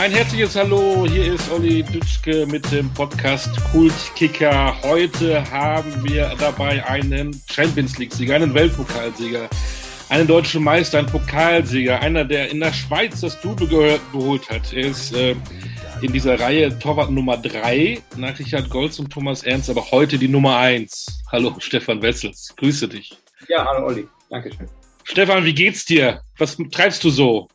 Ein herzliches Hallo, hier ist Olli Dütschke mit dem Podcast Kultkicker. Heute haben wir dabei einen Champions League-Sieger, einen Weltpokalsieger, einen deutschen Meister, einen Pokalsieger, einer, der in der Schweiz das Double geholt hat. Er ist äh, in dieser Reihe Torwart Nummer 3 nach Richard Golz und Thomas Ernst, aber heute die Nummer 1. Hallo, Stefan Wessels. Grüße dich. Ja, hallo Olli. Dankeschön. Stefan, wie geht's dir? Was treibst du so?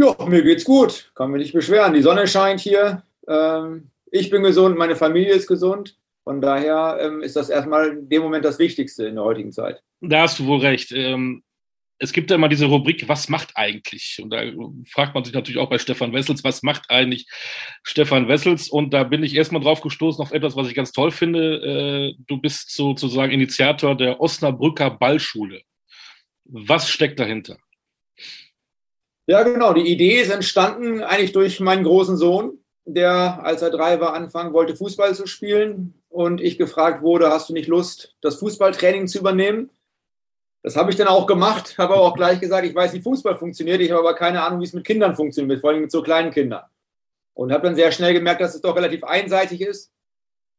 Ja, mir geht's gut. Kann mich nicht beschweren. Die Sonne scheint hier. Ähm, ich bin gesund, meine Familie ist gesund. Von daher ähm, ist das erstmal in dem Moment das Wichtigste in der heutigen Zeit. Da hast du wohl recht. Ähm, es gibt ja immer diese Rubrik, was macht eigentlich? Und da fragt man sich natürlich auch bei Stefan Wessels, was macht eigentlich Stefan Wessels? Und da bin ich erstmal drauf gestoßen auf etwas, was ich ganz toll finde. Äh, du bist sozusagen Initiator der Osnabrücker Ballschule. Was steckt dahinter? Ja, genau. Die Idee ist entstanden eigentlich durch meinen großen Sohn, der, als er drei war, anfangen wollte, Fußball zu spielen. Und ich gefragt wurde, hast du nicht Lust, das Fußballtraining zu übernehmen? Das habe ich dann auch gemacht, habe aber auch gleich gesagt, ich weiß, wie Fußball funktioniert, ich habe aber keine Ahnung, wie es mit Kindern funktioniert, vor allem mit so kleinen Kindern. Und habe dann sehr schnell gemerkt, dass es doch relativ einseitig ist,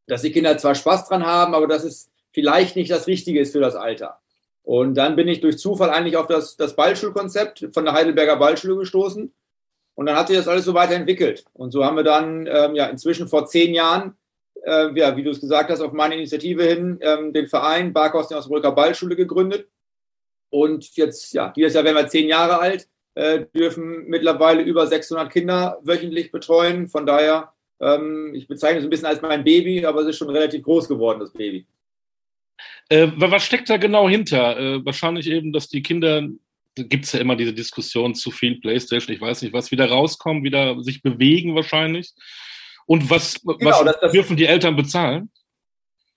dass die Kinder zwar Spaß dran haben, aber dass es vielleicht nicht das Richtige ist für das Alter. Und dann bin ich durch Zufall eigentlich auf das, das Ballschulkonzept von der Heidelberger Ballschule gestoßen. Und dann hat sich das alles so weiterentwickelt. Und so haben wir dann ähm, ja inzwischen vor zehn Jahren, äh, ja, wie du es gesagt hast, auf meine Initiative hin ähm, den Verein Barkos aus Brücker Ballschule gegründet. Und jetzt, ja, dieses Jahr werden wir zehn Jahre alt, äh, dürfen mittlerweile über 600 Kinder wöchentlich betreuen. Von daher, ähm, ich bezeichne es ein bisschen als mein Baby, aber es ist schon relativ groß geworden, das Baby. Äh, was steckt da genau hinter? Äh, wahrscheinlich eben, dass die Kinder, da gibt es ja immer diese Diskussion zu viel Playstation, ich weiß nicht was, wieder rauskommen, wieder sich bewegen wahrscheinlich. Und was, genau, was das, das, dürfen die Eltern bezahlen?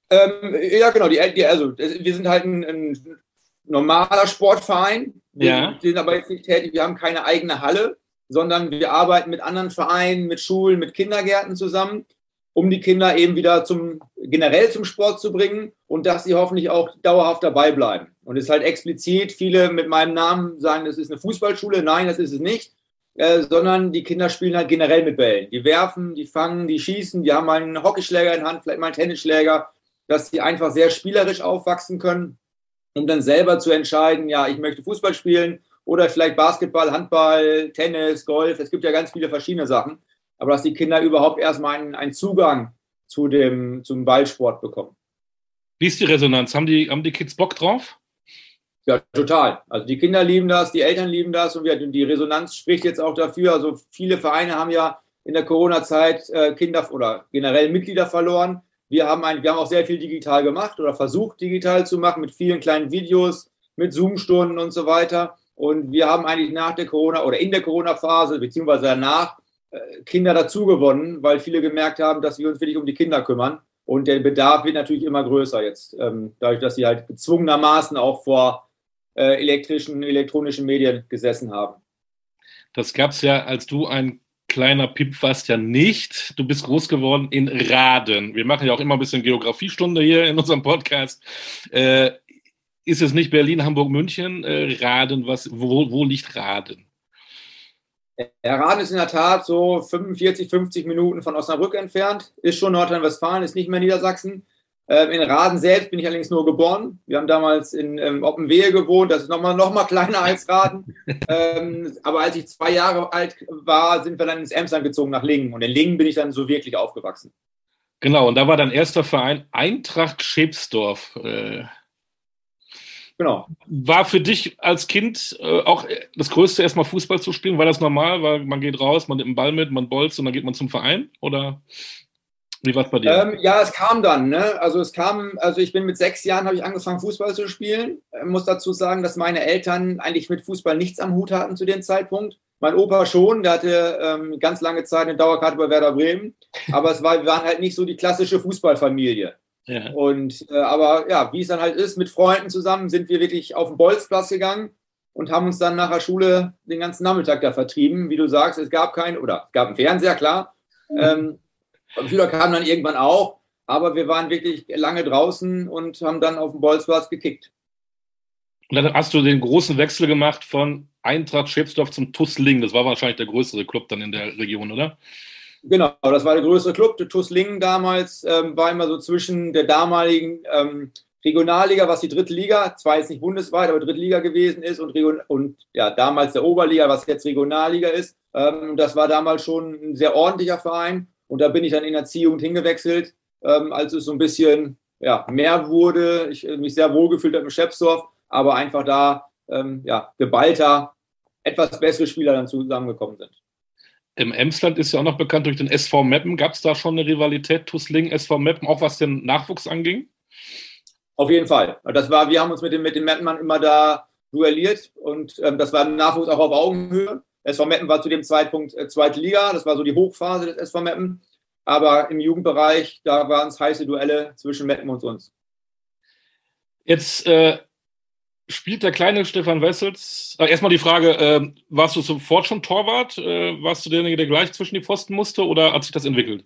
Ähm, ja, genau, die, die, also wir sind halt ein, ein normaler Sportverein. Wir ja. sind aber jetzt nicht tätig, wir haben keine eigene Halle, sondern wir arbeiten mit anderen Vereinen, mit Schulen, mit Kindergärten zusammen um die Kinder eben wieder zum, generell zum Sport zu bringen und dass sie hoffentlich auch dauerhaft dabei bleiben. Und es ist halt explizit, viele mit meinem Namen sagen, das ist eine Fußballschule. Nein, das ist es nicht. Äh, sondern die Kinder spielen halt generell mit Bällen. Die werfen, die fangen, die schießen, die haben mal einen Hockeyschläger in Hand, vielleicht mal einen Tennisschläger, dass sie einfach sehr spielerisch aufwachsen können, um dann selber zu entscheiden, ja, ich möchte Fußball spielen oder vielleicht Basketball, Handball, Tennis, Golf. Es gibt ja ganz viele verschiedene Sachen aber dass die Kinder überhaupt erstmal einen, einen Zugang zu dem, zum Ballsport bekommen. Wie ist die Resonanz? Haben die, haben die Kids Bock drauf? Ja, total. Also die Kinder lieben das, die Eltern lieben das und die Resonanz spricht jetzt auch dafür. Also viele Vereine haben ja in der Corona-Zeit äh, Kinder oder generell Mitglieder verloren. Wir haben, ein, wir haben auch sehr viel digital gemacht oder versucht digital zu machen mit vielen kleinen Videos, mit Zoom-Stunden und so weiter. Und wir haben eigentlich nach der Corona oder in der Corona-Phase beziehungsweise danach Kinder dazugewonnen, weil viele gemerkt haben, dass wir uns wirklich um die Kinder kümmern. Und der Bedarf wird natürlich immer größer jetzt, ähm, dadurch, dass sie halt gezwungenermaßen auch vor äh, elektrischen, elektronischen Medien gesessen haben. Das gab es ja, als du ein kleiner Pip warst, ja nicht. Du bist groß geworden in Raden. Wir machen ja auch immer ein bisschen Geografiestunde hier in unserem Podcast. Äh, ist es nicht Berlin, Hamburg, München? Äh, Raden, was, wo, wo liegt Raden? Der Raden ist in der Tat so 45, 50 Minuten von Osnabrück entfernt, ist schon Nordrhein-Westfalen, ist nicht mehr Niedersachsen. Ähm, in Raden selbst bin ich allerdings nur geboren. Wir haben damals in ähm, Oppenwehe gewohnt, das ist nochmal noch mal kleiner als Raden. ähm, aber als ich zwei Jahre alt war, sind wir dann ins Emsland gezogen nach Lingen. Und in Lingen bin ich dann so wirklich aufgewachsen. Genau, und da war dein erster Verein Eintracht Schepsdorf. Äh, Genau. War für dich als Kind äh, auch das Größte, erstmal Fußball zu spielen? War das normal? Weil man geht raus, man nimmt einen Ball mit, man bolzt und dann geht man zum Verein? Oder wie war es bei dir? Ähm, ja, es kam dann. Ne? Also es kam, also ich bin mit sechs Jahren habe ich angefangen Fußball zu spielen. Ich muss dazu sagen, dass meine Eltern eigentlich mit Fußball nichts am Hut hatten zu dem Zeitpunkt. Mein Opa schon, der hatte ähm, ganz lange Zeit eine Dauerkarte bei Werder Bremen, aber es war, wir waren halt nicht so die klassische Fußballfamilie. Ja. Und äh, aber ja, wie es dann halt ist, mit Freunden zusammen sind wir wirklich auf den Bolzplatz gegangen und haben uns dann nach der Schule den ganzen Nachmittag da vertrieben. Wie du sagst, es gab keinen, oder es gab einen Fernseher, klar. Ähm, Computer kamen dann irgendwann auch, aber wir waren wirklich lange draußen und haben dann auf dem Bolzplatz gekickt. Und dann hast du den großen Wechsel gemacht von Eintracht Schäpsdorf zum Tussling. Das war wahrscheinlich der größere Club dann in der Region, oder? Genau, das war der größere Club. Der Tusslingen damals ähm, war immer so zwischen der damaligen ähm, Regionalliga, was die dritte Liga, zwar jetzt nicht bundesweit, aber dritte Liga gewesen ist und, Region und ja, damals der Oberliga, was jetzt Regionalliga ist. Ähm, das war damals schon ein sehr ordentlicher Verein und da bin ich dann in der Ziehung hingewechselt, ähm, als es so ein bisschen ja, mehr wurde. Ich äh, mich sehr wohl gefühlt habe im Schepsdorf, aber einfach da ähm, ja, geballter, etwas bessere Spieler dann zusammengekommen sind. Im Emsland ist ja auch noch bekannt durch den SV Meppen. Gab es da schon eine Rivalität, Tussling, SV Meppen, auch was den Nachwuchs anging? Auf jeden Fall. Das war, wir haben uns mit dem, mit dem Mettenmann immer da duelliert und ähm, das war ein Nachwuchs auch auf Augenhöhe. SV Meppen war zu dem Zeitpunkt äh, zweite Liga, das war so die Hochphase des SV Meppen. Aber im Jugendbereich, da waren es heiße Duelle zwischen Meppen und uns. Jetzt äh, spielt der kleine Stefan Wessels. Äh, erstmal die Frage: äh, Warst du sofort schon Torwart? Äh, warst du derjenige, der gleich zwischen die Pfosten musste oder hat sich das entwickelt?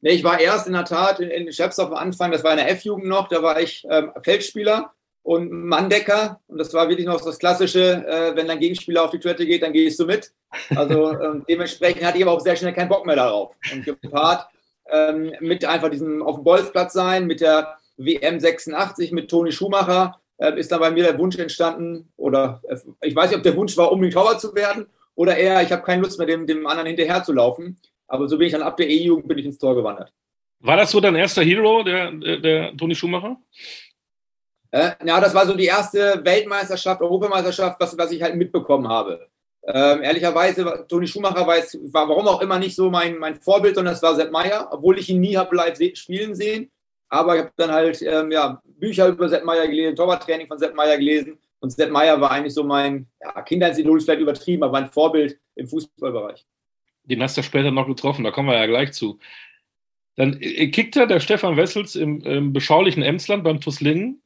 Nee, ich war erst in der Tat in, in Schepsdorf am Anfang, das war in der F-Jugend noch, da war ich ähm, Feldspieler und Manndecker. Und das war wirklich noch das Klassische, äh, wenn dein Gegenspieler auf die Toilette geht, dann gehst du mit. Also ähm, dementsprechend hatte ich aber auch sehr schnell keinen Bock mehr darauf. Und gepaart ähm, mit einfach diesem auf dem Bolzplatz sein, mit der WM 86, mit Toni Schumacher, ist dann bei mir der Wunsch entstanden, oder äh, ich weiß nicht, ob der Wunsch war, unbedingt Torwart zu werden, oder eher, ich habe keine Lust mehr, dem, dem anderen hinterher zu laufen. Aber so bin ich dann ab der E-Jugend bin ich ins Tor gewandert. War das so dein erster Hero, der, der, der Toni Schumacher? Äh, ja, das war so die erste Weltmeisterschaft, Europameisterschaft, was, was ich halt mitbekommen habe. Ähm, ehrlicherweise, Toni Schumacher war, jetzt, war warum auch immer nicht so mein, mein Vorbild, sondern es war Sepp Meier, obwohl ich ihn nie habe live spielen sehen. Aber ich habe dann halt ähm, ja, Bücher über Sepp Meier gelesen, Torwarttraining von Sepp Meier gelesen. Und Sepp Meier war eigentlich so mein ja, Kindheitsidol, vielleicht übertrieben, aber mein Vorbild im Fußballbereich den hast du später noch getroffen, da kommen wir ja gleich zu. Dann äh, kickte der Stefan Wessels im, im beschaulichen Emsland beim Tuslingen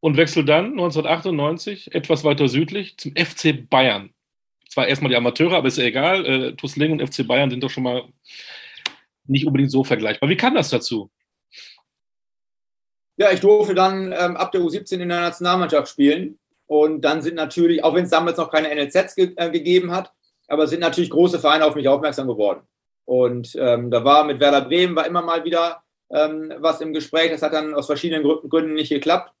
und wechselt dann 1998 etwas weiter südlich zum FC Bayern. Zwar erstmal die Amateure, aber ist ja egal. Äh, Tuslingen und FC Bayern sind doch schon mal nicht unbedingt so vergleichbar. Wie kam das dazu? Ja, ich durfte dann ähm, ab der U17 in der Nationalmannschaft spielen. Und dann sind natürlich, auch wenn es damals noch keine NLZs ge äh, gegeben hat, aber sind natürlich große Vereine auf mich aufmerksam geworden. Und ähm, da war mit Werder Bremen war immer mal wieder ähm, was im Gespräch. Das hat dann aus verschiedenen Gründen nicht geklappt.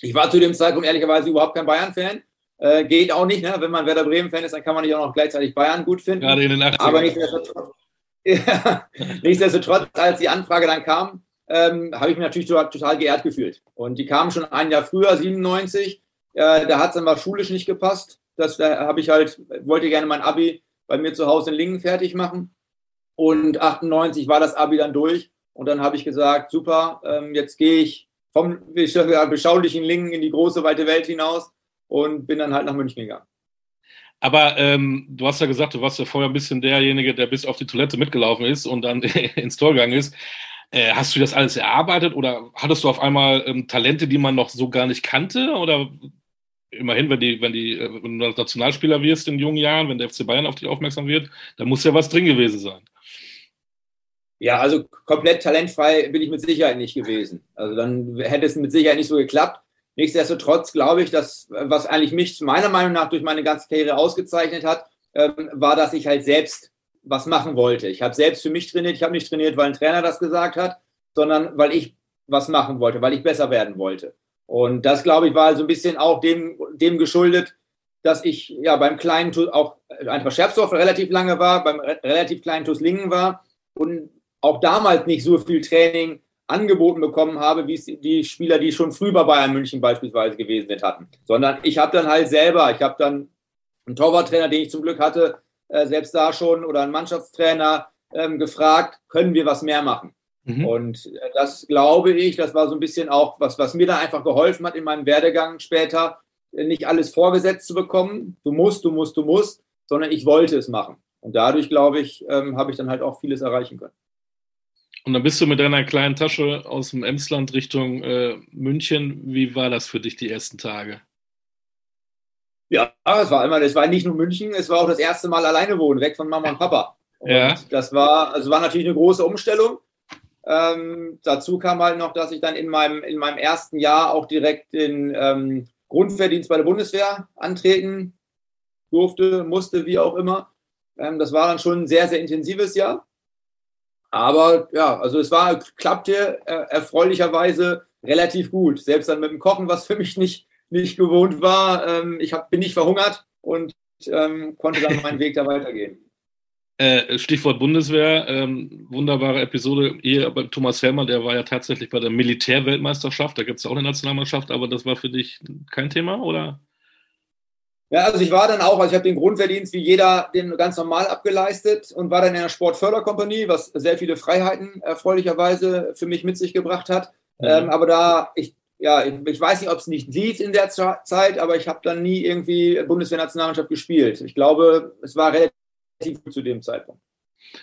Ich war zu dem Zeitpunkt ehrlicherweise überhaupt kein Bayern-Fan. Äh, geht auch nicht, ne? wenn man Werder Bremen-Fan ist, dann kann man nicht auch noch gleichzeitig Bayern gut finden. Gerade in den 80ern. Aber nichtsdestotrotz, ja, nichtsdestotrotz, als die Anfrage dann kam, ähm, habe ich mich natürlich total, total, geehrt gefühlt. Und die kamen schon ein Jahr früher, 97. Äh, da hat es mal schulisch nicht gepasst. Das da habe ich halt, wollte gerne mein Abi bei mir zu Hause in Lingen fertig machen. Und 98 war das Abi dann durch. Und dann habe ich gesagt, super, ähm, jetzt gehe ich vom beschaulichen Lingen in die große, weite Welt hinaus und bin dann halt nach München gegangen. Aber ähm, du hast ja gesagt, du warst ja vorher ein bisschen derjenige, der bis auf die Toilette mitgelaufen ist und dann ins Tor gegangen ist. Äh, hast du das alles erarbeitet oder hattest du auf einmal ähm, Talente, die man noch so gar nicht kannte? Oder immerhin, wenn, die, wenn, die, äh, wenn du Nationalspieler wirst in jungen Jahren, wenn der FC Bayern auf dich aufmerksam wird, dann muss ja was drin gewesen sein. Ja, also komplett talentfrei bin ich mit Sicherheit nicht gewesen. Also dann hätte es mit Sicherheit nicht so geklappt. Nichtsdestotrotz glaube ich, dass was eigentlich mich meiner Meinung nach durch meine ganze Karriere ausgezeichnet hat, ähm, war, dass ich halt selbst was machen wollte. Ich habe selbst für mich trainiert. Ich habe nicht trainiert, weil ein Trainer das gesagt hat, sondern weil ich was machen wollte, weil ich besser werden wollte. Und das, glaube ich, war so ein bisschen auch dem, dem geschuldet, dass ich ja beim kleinen auch einfach Scherbsdorf relativ lange war, beim relativ kleinen Tuslingen war und auch damals nicht so viel Training angeboten bekommen habe, wie es die Spieler, die schon früh bei Bayern München beispielsweise gewesen sind, hatten. Sondern ich habe dann halt selber, ich habe dann einen Torwarttrainer, den ich zum Glück hatte, äh, selbst da schon, oder einen Mannschaftstrainer ähm, gefragt, können wir was mehr machen? Mhm. Und äh, das glaube ich, das war so ein bisschen auch was, was mir da einfach geholfen hat in meinem Werdegang später, äh, nicht alles vorgesetzt zu bekommen. Du musst, du musst, du musst, sondern ich wollte es machen. Und dadurch, glaube ich, ähm, habe ich dann halt auch vieles erreichen können. Und dann bist du mit deiner kleinen Tasche aus dem Emsland Richtung äh, München. Wie war das für dich die ersten Tage? Ja, es war immer, es war nicht nur München, es war auch das erste Mal alleine wohnen, weg von Mama und Papa. Und ja. das war, also war natürlich eine große Umstellung. Ähm, dazu kam halt noch, dass ich dann in meinem, in meinem ersten Jahr auch direkt den ähm, Grundverdienst bei der Bundeswehr antreten durfte, musste, wie auch immer. Ähm, das war dann schon ein sehr, sehr intensives Jahr. Aber ja, also es war, klappte äh, erfreulicherweise relativ gut. Selbst dann mit dem Kochen, was für mich nicht, nicht gewohnt war. Ähm, ich hab, bin nicht verhungert und ähm, konnte dann meinen Weg da weitergehen. Äh, Stichwort Bundeswehr, ähm, wunderbare Episode hier bei Thomas Helmer, der war ja tatsächlich bei der Militärweltmeisterschaft, da gibt es auch eine Nationalmannschaft, aber das war für dich kein Thema, oder? Ja, also ich war dann auch, also ich habe den Grundverdienst wie jeder den ganz normal abgeleistet und war dann in einer Sportförderkompanie, was sehr viele Freiheiten erfreulicherweise für mich mit sich gebracht hat. Mhm. Ähm, aber da, ich, ja, ich, ich weiß nicht, ob es nicht lief in der Zeit, aber ich habe dann nie irgendwie Bundeswehr-Nationalmannschaft gespielt. Ich glaube, es war relativ gut zu dem Zeitpunkt.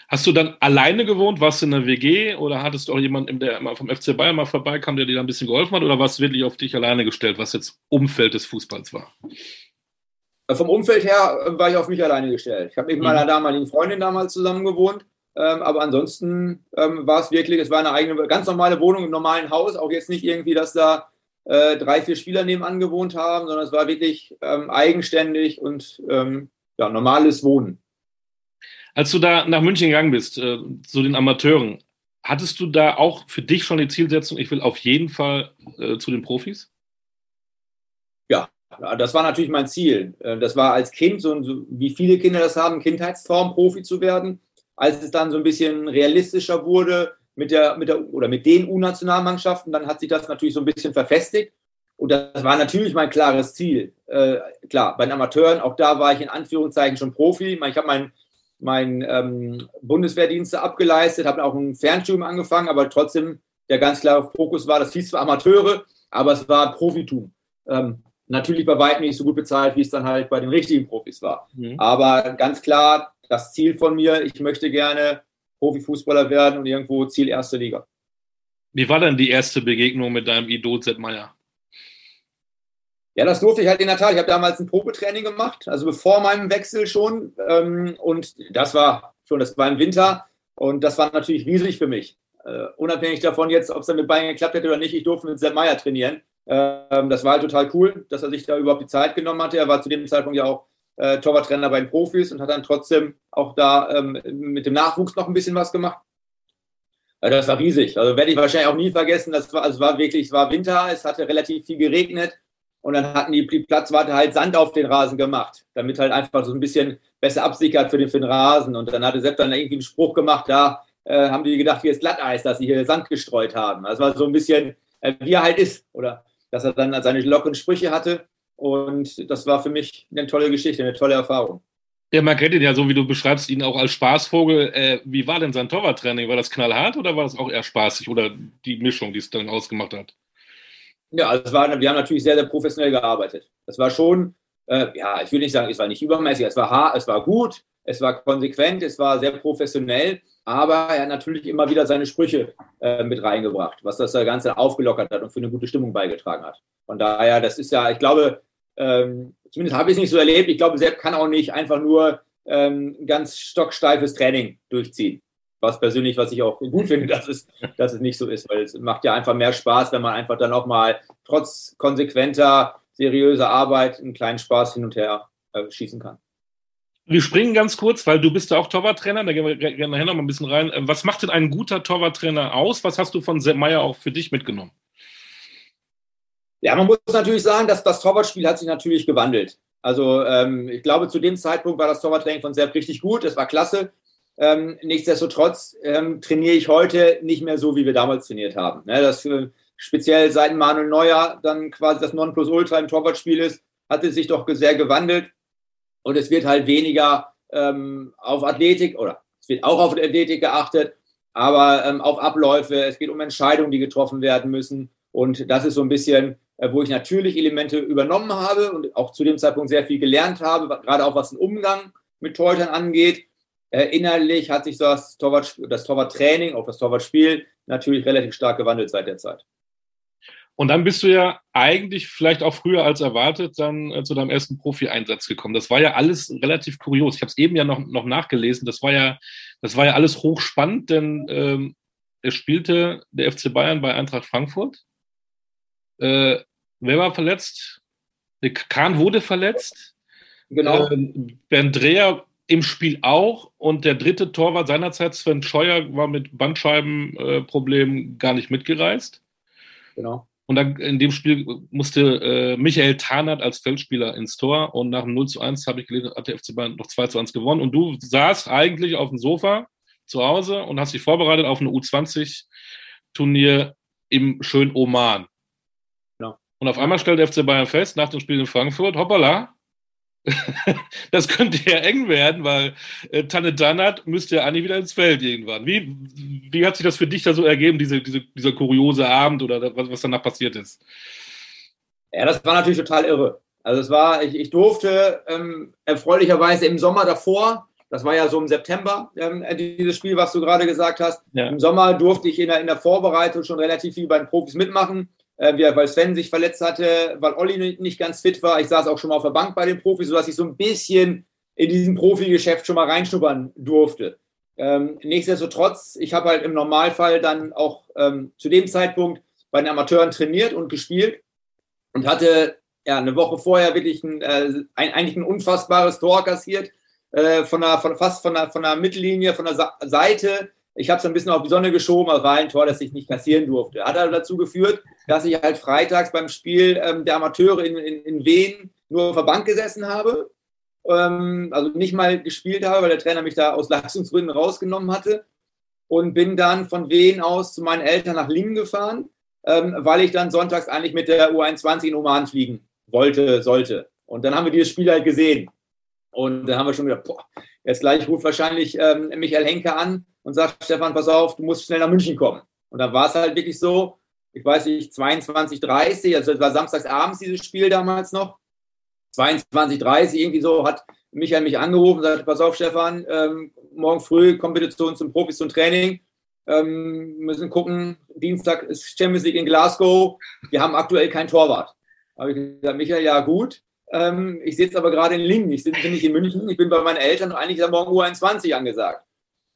Hast du dann alleine gewohnt? Warst du in der WG oder hattest du auch jemanden, der vom FC Bayern mal vorbeikam, der dir da ein bisschen geholfen hat? Oder warst du wirklich auf dich alleine gestellt, was jetzt Umfeld des Fußballs war? Vom Umfeld her war ich auf mich alleine gestellt. Ich habe mit mhm. meiner damaligen Freundin damals zusammen gewohnt. Ähm, aber ansonsten ähm, war es wirklich, es war eine eigene, ganz normale Wohnung im normalen Haus. Auch jetzt nicht irgendwie, dass da äh, drei, vier Spieler nebenan gewohnt haben, sondern es war wirklich ähm, eigenständig und ähm, ja, normales Wohnen. Als du da nach München gegangen bist, äh, zu den Amateuren, hattest du da auch für dich schon die Zielsetzung, ich will auf jeden Fall äh, zu den Profis? Ja, das war natürlich mein Ziel. Äh, das war als Kind, so, wie viele Kinder das haben, Kindheitstraum, Profi zu werden. Als es dann so ein bisschen realistischer wurde mit der, mit der oder mit den U-Nationalmannschaften, dann hat sich das natürlich so ein bisschen verfestigt. Und das war natürlich mein klares Ziel. Äh, klar, bei den Amateuren, auch da war ich in Anführungszeichen schon Profi. Ich habe meinen mein, ähm, Bundeswehrdienste abgeleistet, habe auch ein Fernstudium angefangen, aber trotzdem der ganz klare Fokus war, das hieß zwar Amateure, aber es war Profitum. Ähm, Natürlich bei weitem nicht so gut bezahlt, wie es dann halt bei den richtigen Profis war. Mhm. Aber ganz klar, das Ziel von mir, ich möchte gerne Profifußballer werden und irgendwo Ziel erste Liga. Wie war denn die erste Begegnung mit deinem Idol Sepp Meier? Ja, das durfte ich halt in der Tat. Ich habe damals ein Probetraining gemacht, also bevor meinem Wechsel schon. Ähm, und das war schon, das war im Winter. Und das war natürlich riesig für mich. Uh, unabhängig davon jetzt, ob es dann mit Bayern geklappt hätte oder nicht, ich durfte mit Sepp Meier trainieren. Ähm, das war halt total cool, dass er sich da überhaupt die Zeit genommen hatte. Er war zu dem Zeitpunkt ja auch äh, Torwarttrainer bei den Profis und hat dann trotzdem auch da ähm, mit dem Nachwuchs noch ein bisschen was gemacht. Also das war riesig. Also werde ich wahrscheinlich auch nie vergessen. Das war, also es war wirklich, es war Winter, es hatte relativ viel geregnet und dann hatten die Platzwarte halt Sand auf den Rasen gemacht, damit halt einfach so ein bisschen besser absickert für den, für den Rasen. Und dann hatte Sepp dann irgendwie einen Spruch gemacht, da äh, haben die gedacht, hier ist Glatteis, dass sie hier Sand gestreut haben. Das war so ein bisschen, äh, wie er halt ist. Oder dass er dann seine lockeren Sprüche hatte. Und das war für mich eine tolle Geschichte, eine tolle Erfahrung. Ja, man kennt ihn ja so, wie du beschreibst, ihn auch als Spaßvogel. Äh, wie war denn sein Torwarttraining? War das knallhart oder war das auch eher spaßig oder die Mischung, die es dann ausgemacht hat? Ja, also war, wir haben natürlich sehr, sehr professionell gearbeitet. Das war schon, äh, ja, ich will nicht sagen, es war nicht übermäßig, es war hart, es war gut, es war konsequent, es war sehr professionell, aber er hat natürlich immer wieder seine Sprüche äh, mit reingebracht, was das Ganze aufgelockert hat und für eine gute Stimmung beigetragen hat. Von daher, das ist ja, ich glaube, ähm, zumindest habe ich es nicht so erlebt. Ich glaube, Sepp kann auch nicht einfach nur ähm, ganz stocksteifes Training durchziehen. Was persönlich, was ich auch gut finde, dass es, dass es nicht so ist, weil es macht ja einfach mehr Spaß, wenn man einfach dann auch mal trotz konsequenter, seriöser Arbeit einen kleinen Spaß hin und her äh, schießen kann. Wir springen ganz kurz, weil du bist ja auch Torwarttrainer, da gehen wir gerne nachher noch mal ein bisschen rein. Ähm, was macht denn ein guter Torwarttrainer aus? Was hast du von Sepp Meier auch für dich mitgenommen? Ja, man muss natürlich sagen, dass das Torwartspiel hat sich natürlich gewandelt. Also ähm, ich glaube, zu dem Zeitpunkt war das Torwarttraining von Sepp richtig gut, es war klasse. Ähm, nichtsdestotrotz ähm, trainiere ich heute nicht mehr so, wie wir damals trainiert haben. Ne, das für, speziell seit Manuel Neuer dann quasi das Nonplusultra im Torwartspiel ist, hat es sich doch sehr gewandelt. Und es wird halt weniger ähm, auf Athletik oder es wird auch auf Athletik geachtet, aber ähm, auf Abläufe. Es geht um Entscheidungen, die getroffen werden müssen. Und das ist so ein bisschen, äh, wo ich natürlich Elemente übernommen habe und auch zu dem Zeitpunkt sehr viel gelernt habe, gerade auch was den Umgang mit Torhütern angeht. Äh, innerlich hat sich das, Torwart, das Torwarttraining, auch das Torwartspiel natürlich relativ stark gewandelt seit der Zeit. Und dann bist du ja eigentlich vielleicht auch früher als erwartet dann äh, zu deinem ersten Profi-Einsatz gekommen. Das war ja alles relativ kurios. Ich habe es eben ja noch, noch nachgelesen. Das war ja, das war ja alles hochspannend, denn ähm, es spielte der FC Bayern bei Eintracht Frankfurt. Äh, wer war verletzt? Kahn wurde verletzt. Genau. Ähm, Bernd Dreher im Spiel auch. Und der dritte Torwart seinerzeit, Sven Scheuer, war mit Bandscheibenproblemen gar nicht mitgereist. Genau. Und dann in dem Spiel musste äh, Michael Tarnert als Feldspieler ins Tor und nach dem 0 zu 1 habe ich gelesen, hat der FC Bayern noch 2 zu 1 gewonnen. Und du saßt eigentlich auf dem Sofa zu Hause und hast dich vorbereitet auf eine U20-Turnier im schönen Oman. Und auf einmal stellt der FC Bayern fest, nach dem Spiel in Frankfurt, hoppala, das könnte ja eng werden, weil äh, Tanne Dannert müsste ja eigentlich wieder ins Feld irgendwann. Wie, wie hat sich das für dich da so ergeben, diese, diese, dieser kuriose Abend oder was, was danach passiert ist? Ja, das war natürlich total irre. Also es war, ich, ich durfte ähm, erfreulicherweise im Sommer davor, das war ja so im September, ähm, dieses Spiel, was du gerade gesagt hast. Ja. Im Sommer durfte ich in der, in der Vorbereitung schon relativ viel bei den Profis mitmachen äh, weil Sven sich verletzt hatte, weil Olli nicht ganz fit war. Ich saß auch schon mal auf der Bank bei den Profis, sodass ich so ein bisschen in diesem Profigeschäft schon mal reinschnuppern durfte. Ähm, nichtsdestotrotz, ich habe halt im Normalfall dann auch ähm, zu dem Zeitpunkt bei den Amateuren trainiert und gespielt und hatte ja eine Woche vorher wirklich ein, äh, ein eigentlich ein unfassbares Tor kassiert, äh, von der, von, fast von der, von der Mittellinie, von der Sa Seite ich habe es ein bisschen auf die Sonne geschoben, aber war ein Tor, das ich nicht kassieren durfte. Hat also dazu geführt, dass ich halt freitags beim Spiel ähm, der Amateure in, in, in Wien nur auf der Bank gesessen habe. Ähm, also nicht mal gespielt habe, weil der Trainer mich da aus Leistungsgründen rausgenommen hatte. Und bin dann von Wien aus zu meinen Eltern nach Lingen gefahren, ähm, weil ich dann sonntags eigentlich mit der U21 in Oman fliegen wollte, sollte. Und dann haben wir dieses Spiel halt gesehen. Und dann haben wir schon gedacht, boah, jetzt gleich ruft wahrscheinlich ähm, Michael Henke an und sagt, Stefan, pass auf, du musst schnell nach München kommen. Und dann war es halt wirklich so, ich weiß nicht, 22, 30, also es war samstags abends dieses Spiel damals noch, 22, 30, irgendwie so, hat Michael mich angerufen und sagt, pass auf, Stefan, ähm, morgen früh komm bitte zu uns zum Profis zum Training. Ähm, müssen gucken, Dienstag ist Champions League in Glasgow, wir haben aktuell keinen Torwart. Da habe ich gesagt, Michael, ja gut, ähm, ich sitze aber gerade in Lingen, ich bin nicht in München, ich bin bei meinen Eltern und eigentlich ist am Morgen U21 angesagt.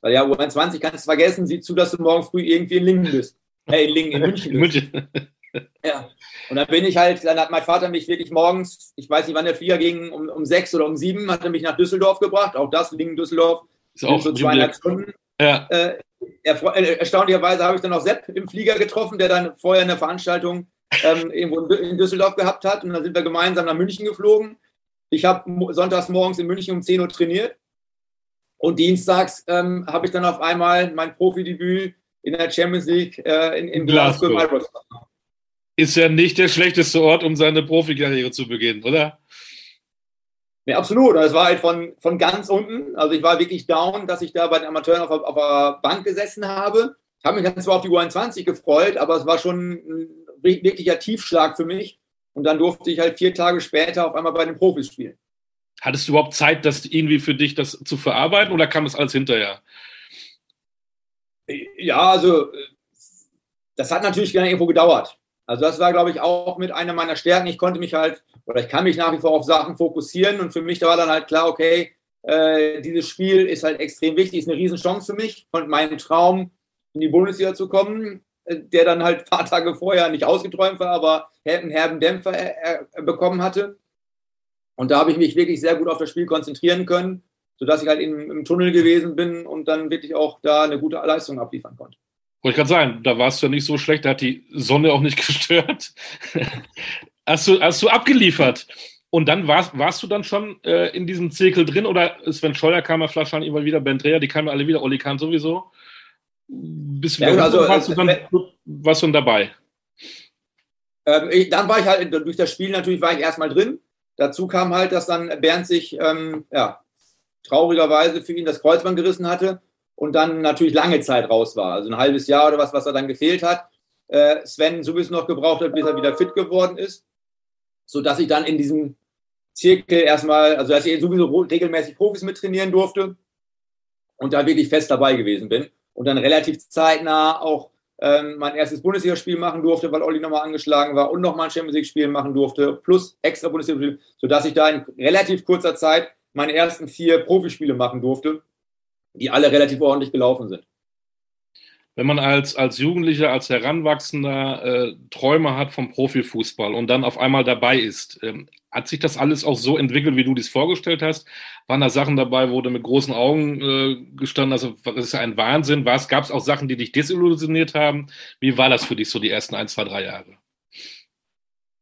Weil ja, U21 kannst du vergessen, sieh zu, dass du morgen früh irgendwie in Lingen bist. Hey, in Lingen, in München bist. München. Ja. Und dann bin ich halt, dann hat mein Vater mich wirklich morgens, ich weiß nicht, wann der Flieger ging, um, um sechs oder um sieben, hat er mich nach Düsseldorf gebracht. Auch das, Lingen, Düsseldorf. Ist auch so zweieinhalb Stunden. Ja. Äh, äh, erstaunlicherweise habe ich dann auch Sepp im Flieger getroffen, der dann vorher eine Veranstaltung ähm, irgendwo in Düsseldorf gehabt hat. Und dann sind wir gemeinsam nach München geflogen. Ich habe sonntags morgens in München um 10 Uhr trainiert. Und dienstags ähm, habe ich dann auf einmal mein Profidebüt in der Champions League äh, in, in Glasgow. Glasgow. Ist ja nicht der schlechteste Ort, um seine Profikarriere zu beginnen, oder? Ja, absolut. Es war halt von, von ganz unten. Also ich war wirklich down, dass ich da bei den Amateuren auf, auf der Bank gesessen habe. Ich habe mich dann zwar auf die U21 gefreut, aber es war schon ein wirklicher Tiefschlag für mich. Und dann durfte ich halt vier Tage später auf einmal bei den Profis spielen. Hattest du überhaupt Zeit, das irgendwie für dich das zu verarbeiten oder kam das alles hinterher? Ja, also das hat natürlich gerne irgendwo gedauert. Also das war, glaube ich, auch mit einer meiner Stärken. Ich konnte mich halt, oder ich kann mich nach wie vor auf Sachen fokussieren und für mich da war dann halt klar, okay, äh, dieses Spiel ist halt extrem wichtig, ist eine Riesenchance für mich und meinen Traum in die Bundesliga zu kommen, äh, der dann halt ein paar Tage vorher nicht ausgeträumt war, aber einen herben Dämpfer er, er bekommen hatte. Und da habe ich mich wirklich sehr gut auf das Spiel konzentrieren können, sodass ich halt im, im Tunnel gewesen bin und dann wirklich auch da eine gute Leistung abliefern konnte. Wollte ich gerade sagen, da warst du ja nicht so schlecht, da hat die Sonne auch nicht gestört. hast, du, hast du abgeliefert. Und dann warst, warst du dann schon äh, in diesem Zirkel drin oder Sven Scheuer kam ja schon immer wieder, Ben Dreher, die kamen alle wieder, Olli Kahn sowieso. Bis ja, also, warst, du dann, äh, warst du dann dabei? Ähm, ich, dann war ich halt durch das Spiel natürlich war ich erstmal drin. Dazu kam halt, dass dann Bernd sich ähm, ja, traurigerweise für ihn das Kreuzband gerissen hatte und dann natürlich lange Zeit raus war. Also ein halbes Jahr oder was, was er dann gefehlt hat. Äh, Sven sowieso noch gebraucht hat, bis er wieder fit geworden ist. Sodass ich dann in diesem Zirkel erstmal, also dass ich sowieso regelmäßig Profis mittrainieren durfte und da wirklich fest dabei gewesen bin. Und dann relativ zeitnah auch ähm, mein erstes Bundesligaspiel machen durfte, weil Olli nochmal angeschlagen war und nochmal ein Champions League-Spiel machen durfte, plus extra Bundesliga-Spiel, sodass ich da in relativ kurzer Zeit meine ersten vier Profispiele machen durfte, die alle relativ ordentlich gelaufen sind. Wenn man als, als Jugendlicher, als Heranwachsender äh, Träume hat vom Profifußball und dann auf einmal dabei ist, ähm, hat sich das alles auch so entwickelt, wie du dies vorgestellt hast? Waren da Sachen dabei, wo du mit großen Augen äh, gestanden hast, das ist ja ein Wahnsinn. Gab es auch Sachen, die dich desillusioniert haben? Wie war das für dich so die ersten ein, zwei, drei Jahre?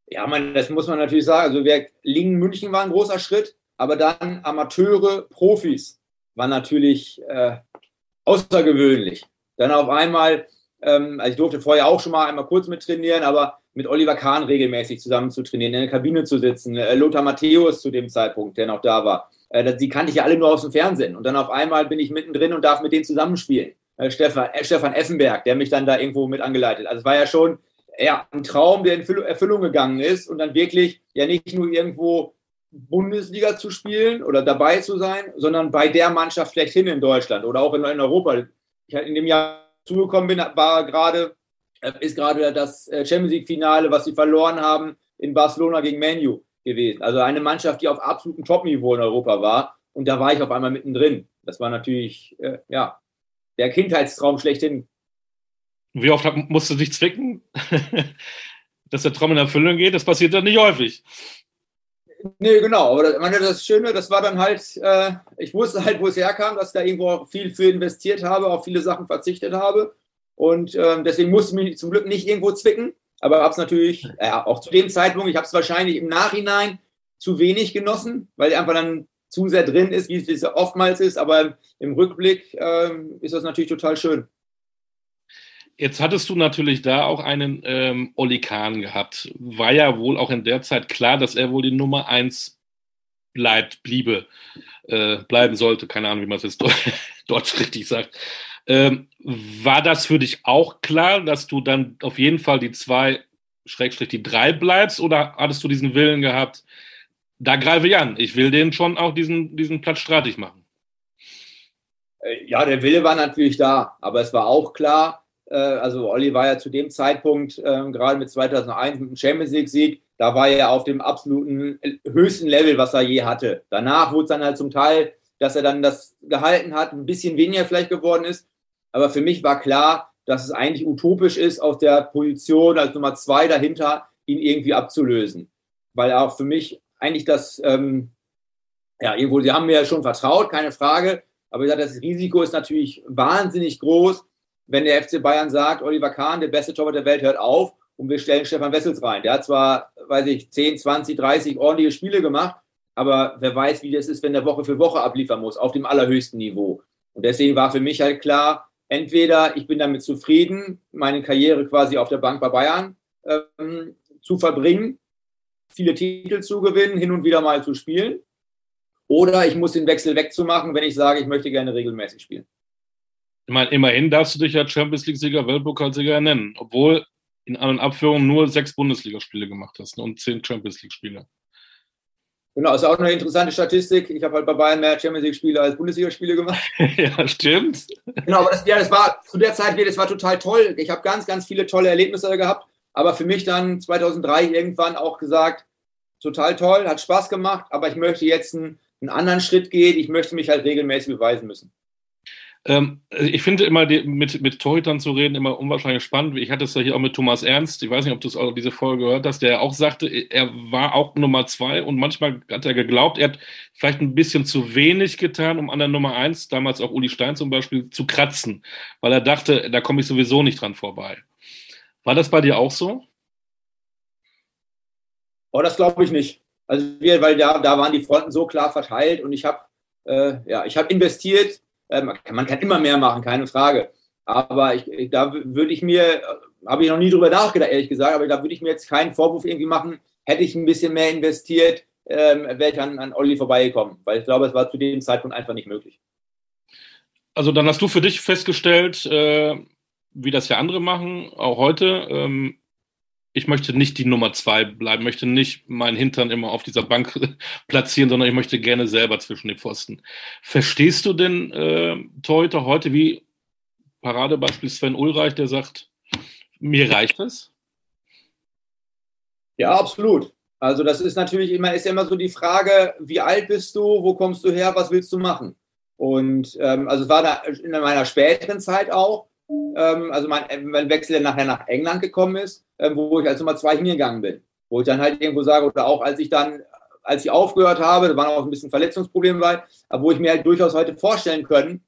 Ja, man, das muss man natürlich sagen. Also wir, Lingen München war ein großer Schritt, aber dann Amateure, Profis war natürlich äh, außergewöhnlich. Dann auf einmal, ähm, also ich durfte vorher auch schon mal einmal kurz mit trainieren, aber mit Oliver Kahn regelmäßig zusammen zu trainieren, in der Kabine zu sitzen, äh, Lothar Matthäus zu dem Zeitpunkt, der noch da war. Äh, die kannte ich ja alle nur aus dem Fernsehen. Und dann auf einmal bin ich mittendrin und darf mit denen zusammenspielen. Äh, Stefan, äh, Stefan Effenberg, der mich dann da irgendwo mit angeleitet. Also es war ja schon ja, ein Traum, der in Erfüllung gegangen ist und dann wirklich ja nicht nur irgendwo Bundesliga zu spielen oder dabei zu sein, sondern bei der Mannschaft schlechthin in Deutschland oder auch in, in Europa ich halt in dem Jahr zugekommen bin, war gerade, äh, ist gerade das äh, Champions League-Finale, was sie verloren haben, in Barcelona gegen Manu gewesen. Also eine Mannschaft, die auf absolutem Top-Niveau in Europa war. Und da war ich auf einmal mittendrin. Das war natürlich, äh, ja, der Kindheitstraum schlechthin. Wie oft musst du dich zwicken, dass der Traum in Erfüllung geht? Das passiert dann nicht häufig. Nee, genau. Aber das, Schöne, das war dann halt, äh, ich wusste halt, wo es herkam, dass ich da irgendwo viel für investiert habe, auf viele Sachen verzichtet habe. Und äh, deswegen musste ich mich zum Glück nicht irgendwo zwicken. Aber habe es natürlich, ja, auch zu dem Zeitpunkt, ich habe es wahrscheinlich im Nachhinein zu wenig genossen, weil einfach dann zu sehr drin ist, wie es oftmals ist. Aber im Rückblick äh, ist das natürlich total schön. Jetzt hattest du natürlich da auch einen ähm, Oli Kahn gehabt. War ja wohl auch in der Zeit klar, dass er wohl die Nummer eins bleibt, bliebe, äh, bleiben sollte. Keine Ahnung, wie man es jetzt deutsch richtig sagt. Ähm, war das für dich auch klar, dass du dann auf jeden Fall die zwei, Schrägstrich die drei bleibst? Oder hattest du diesen Willen gehabt, da greife ich an, ich will den schon auch diesen, diesen Platz streitig machen? Äh, ja, der Wille war natürlich da, aber es war auch klar, also Olli war ja zu dem Zeitpunkt, äh, gerade mit 2001 mit dem Champions League-Sieg, da war er auf dem absoluten höchsten Level, was er je hatte. Danach wurde es dann halt zum Teil, dass er dann das gehalten hat, ein bisschen weniger vielleicht geworden ist. Aber für mich war klar, dass es eigentlich utopisch ist, aus der Position als Nummer zwei dahinter ihn irgendwie abzulösen. Weil auch für mich eigentlich das, ähm, ja, irgendwo, sie haben mir ja schon vertraut, keine Frage. Aber wie gesagt, das Risiko ist natürlich wahnsinnig groß, wenn der FC Bayern sagt, Oliver Kahn, der beste Torwart der Welt, hört auf und wir stellen Stefan Wessels rein. Der hat zwar, weiß ich, 10, 20, 30 ordentliche Spiele gemacht, aber wer weiß, wie das ist, wenn der Woche für Woche abliefern muss, auf dem allerhöchsten Niveau. Und deswegen war für mich halt klar, entweder ich bin damit zufrieden, meine Karriere quasi auf der Bank bei Bayern ähm, zu verbringen, viele Titel zu gewinnen, hin und wieder mal zu spielen, oder ich muss den Wechsel wegzumachen, wenn ich sage, ich möchte gerne regelmäßig spielen. Ich meine, immerhin darfst du dich ja Champions League-Sieger, Weltpokalsieger nennen, obwohl in und Abführungen nur sechs Bundesligaspiele gemacht hast ne, und zehn Champions League-Spiele. Genau, ist auch eine interessante Statistik. Ich habe halt bei Bayern mehr Champions League-Spiele als Bundesligaspiele gemacht. ja, stimmt. Genau, aber das, ja, das war zu der Zeit, das war total toll. Ich habe ganz, ganz viele tolle Erlebnisse gehabt. Aber für mich dann 2003 irgendwann auch gesagt, total toll, hat Spaß gemacht, aber ich möchte jetzt einen, einen anderen Schritt gehen. Ich möchte mich halt regelmäßig beweisen müssen. Ähm, ich finde immer, die, mit, mit Torhütern zu reden, immer unwahrscheinlich spannend. Ich hatte es ja hier auch mit Thomas Ernst. Ich weiß nicht, ob du diese Folge gehört hast, der auch sagte, er war auch Nummer zwei und manchmal hat er geglaubt, er hat vielleicht ein bisschen zu wenig getan, um an der Nummer eins, damals auch Uli Stein zum Beispiel, zu kratzen, weil er dachte, da komme ich sowieso nicht dran vorbei. War das bei dir auch so? Oh, das glaube ich nicht. Also wir, weil da, da waren die Fronten so klar verteilt und ich habe äh, ja, ich habe investiert man kann, man kann immer mehr machen, keine Frage. Aber ich, da würde ich mir, habe ich noch nie drüber nachgedacht, ehrlich gesagt, aber da würde ich mir jetzt keinen Vorwurf irgendwie machen, hätte ich ein bisschen mehr investiert, ähm, wäre ich an, an Olli vorbeigekommen. Weil ich glaube, es war zu dem Zeitpunkt einfach nicht möglich. Also dann hast du für dich festgestellt, äh, wie das ja andere machen, auch heute, ähm, ich möchte nicht die Nummer zwei bleiben, möchte nicht meinen Hintern immer auf dieser Bank platzieren, sondern ich möchte gerne selber zwischen den Pfosten. Verstehst du denn äh, Torhüter heute wie Paradebeispiel Sven Ulreich, der sagt, mir reicht es? Ja, absolut. Also das ist natürlich immer, ist ja immer so die Frage, wie alt bist du, wo kommst du her, was willst du machen? Und ähm, also es war da in meiner späteren Zeit auch, ähm, also mein, mein Wechsel der nachher nach England gekommen ist, wo ich als Nummer zwei hingegangen bin. Wo ich dann halt irgendwo sage, oder auch als ich dann, als ich aufgehört habe, da waren auch ein bisschen Verletzungsprobleme bei, aber wo ich mir halt durchaus heute vorstellen können,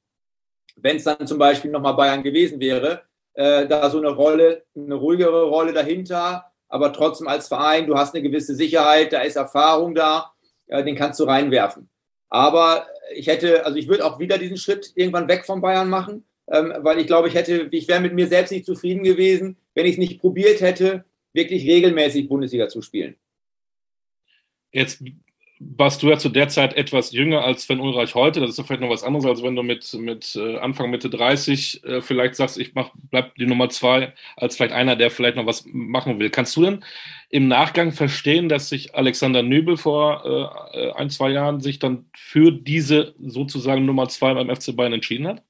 wenn es dann zum Beispiel nochmal Bayern gewesen wäre, äh, da so eine Rolle, eine ruhigere Rolle dahinter, aber trotzdem als Verein, du hast eine gewisse Sicherheit, da ist Erfahrung da, äh, den kannst du reinwerfen. Aber ich hätte, also ich würde auch wieder diesen Schritt irgendwann weg von Bayern machen, ähm, weil ich glaube, ich hätte, ich wäre mit mir selbst nicht zufrieden gewesen, wenn ich es nicht probiert hätte, wirklich regelmäßig Bundesliga zu spielen. Jetzt warst du ja zu der Zeit etwas jünger als Sven Ulreich heute. Das ist ja vielleicht noch was anderes, als wenn du mit, mit äh, Anfang, Mitte 30 äh, vielleicht sagst, ich mach, bleib die Nummer zwei, als vielleicht einer, der vielleicht noch was machen will. Kannst du denn im Nachgang verstehen, dass sich Alexander Nübel vor äh, ein, zwei Jahren sich dann für diese sozusagen Nummer zwei beim FC Bayern entschieden hat?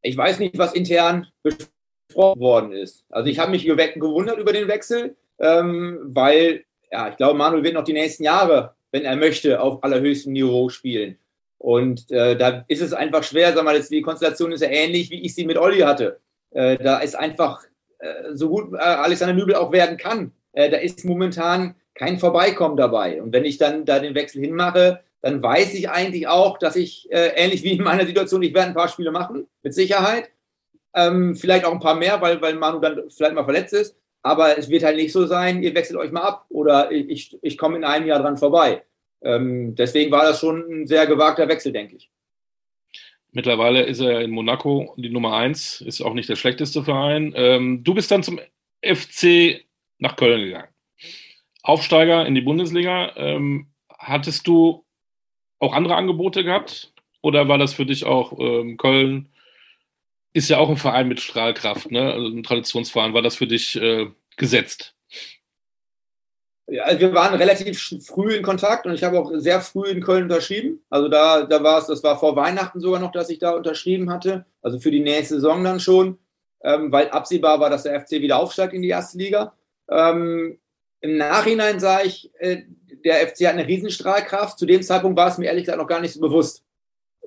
Ich weiß nicht, was intern besprochen worden ist. Also ich habe mich gewundert über den Wechsel, ähm, weil ja, ich glaube, Manuel wird noch die nächsten Jahre, wenn er möchte, auf allerhöchstem Niveau spielen. Und äh, da ist es einfach schwer, sag mal, die Konstellation ist ja ähnlich, wie ich sie mit Olli hatte. Äh, da ist einfach, äh, so gut äh, Alexander Nübel auch werden kann, äh, da ist momentan kein Vorbeikommen dabei. Und wenn ich dann da den Wechsel hinmache, dann weiß ich eigentlich auch, dass ich, äh, ähnlich wie in meiner Situation, ich werde ein paar Spiele machen, mit Sicherheit. Ähm, vielleicht auch ein paar mehr, weil, weil Manu dann vielleicht mal verletzt ist. Aber es wird halt nicht so sein, ihr wechselt euch mal ab oder ich, ich komme in einem Jahr dran vorbei. Ähm, deswegen war das schon ein sehr gewagter Wechsel, denke ich. Mittlerweile ist er in Monaco die Nummer eins, ist auch nicht der schlechteste Verein. Ähm, du bist dann zum FC nach Köln gegangen. Aufsteiger in die Bundesliga. Ähm, hattest du auch andere Angebote gehabt? Oder war das für dich auch ähm, Köln ist ja auch ein Verein mit Strahlkraft, ne? also ein Traditionsverein. War das für dich äh, gesetzt? Ja, also wir waren relativ früh in Kontakt und ich habe auch sehr früh in Köln unterschrieben. Also da, da war es, das war vor Weihnachten sogar noch, dass ich da unterschrieben hatte. Also für die nächste Saison dann schon, ähm, weil absehbar war, dass der FC wieder aufsteigt in die erste Liga. Ähm, Im Nachhinein sah ich, äh, der FC hat eine Riesenstrahlkraft. Zu dem Zeitpunkt war es mir ehrlich gesagt noch gar nicht so bewusst.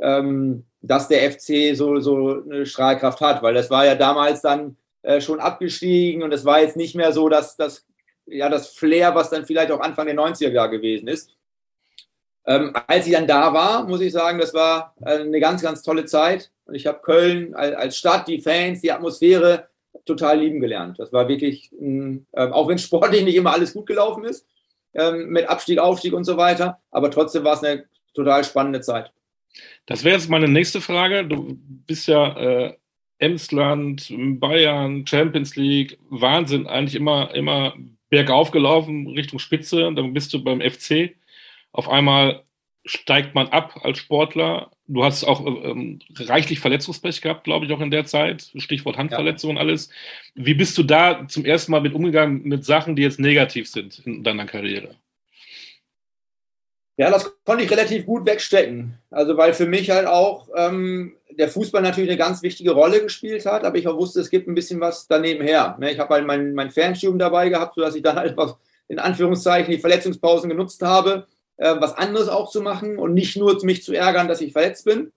Ähm, dass der FC so, so eine Strahlkraft hat, weil das war ja damals dann äh, schon abgestiegen und es war jetzt nicht mehr so, dass das, ja, das Flair, was dann vielleicht auch Anfang der 90er Jahre gewesen ist. Ähm, als ich dann da war, muss ich sagen, das war äh, eine ganz, ganz tolle Zeit. Und ich habe Köln als Stadt, die Fans, die Atmosphäre total lieben gelernt. Das war wirklich, äh, auch wenn sportlich nicht immer alles gut gelaufen ist, ähm, mit Abstieg, Aufstieg und so weiter, aber trotzdem war es eine total spannende Zeit. Das wäre jetzt meine nächste Frage. Du bist ja äh, Emsland, Bayern, Champions League, Wahnsinn, eigentlich immer, immer bergauf gelaufen, Richtung Spitze. Dann bist du beim FC. Auf einmal steigt man ab als Sportler. Du hast auch ähm, reichlich Verletzungspech gehabt, glaube ich, auch in der Zeit. Stichwort Handverletzung und alles. Wie bist du da zum ersten Mal mit umgegangen mit Sachen, die jetzt negativ sind in deiner Karriere? Ja, das konnte ich relativ gut wegstecken. Also, weil für mich halt auch ähm, der Fußball natürlich eine ganz wichtige Rolle gespielt hat, aber ich auch wusste, es gibt ein bisschen was daneben her. Ne, ich habe halt mein, mein Fernstudium dabei gehabt, sodass ich dann halt was in Anführungszeichen die Verletzungspausen genutzt habe, äh, was anderes auch zu machen und nicht nur mich zu ärgern, dass ich verletzt bin.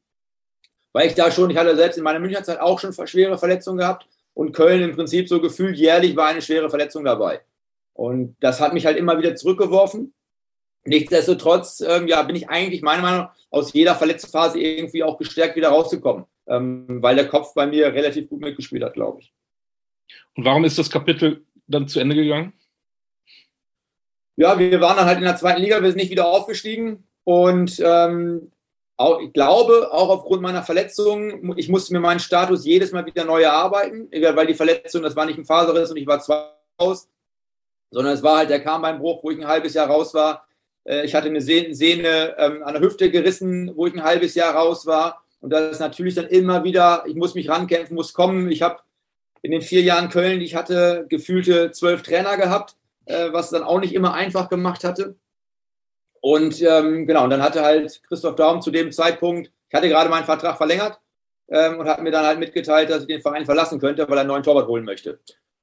Weil ich da schon, ich hatte selbst in meiner Münchner Zeit auch schon schwere Verletzungen gehabt und Köln im Prinzip so gefühlt jährlich war eine schwere Verletzung dabei. Und das hat mich halt immer wieder zurückgeworfen. Nichtsdestotrotz ähm, ja, bin ich eigentlich meiner Meinung nach aus jeder Verletzungsphase irgendwie auch gestärkt wieder rausgekommen, ähm, weil der Kopf bei mir relativ gut mitgespielt hat, glaube ich. Und warum ist das Kapitel dann zu Ende gegangen? Ja, wir waren dann halt in der zweiten Liga, wir sind nicht wieder aufgestiegen und ähm, auch, ich glaube, auch aufgrund meiner Verletzung, ich musste mir meinen Status jedes Mal wieder neu erarbeiten, weil die Verletzung, das war nicht ein Faserriss und ich war zwei raus, sondern es war halt der Karmbeinbruch, wo ich ein halbes Jahr raus war ich hatte eine Sehne ähm, an der Hüfte gerissen, wo ich ein halbes Jahr raus war. Und das ist natürlich dann immer wieder, ich muss mich rankämpfen, muss kommen. Ich habe in den vier Jahren Köln, die ich hatte, gefühlte zwölf Trainer gehabt, äh, was dann auch nicht immer einfach gemacht hatte. Und ähm, genau, und dann hatte halt Christoph Daum zu dem Zeitpunkt, ich hatte gerade meinen Vertrag verlängert ähm, und hat mir dann halt mitgeteilt, dass ich den Verein verlassen könnte, weil er einen neuen Torwart holen möchte.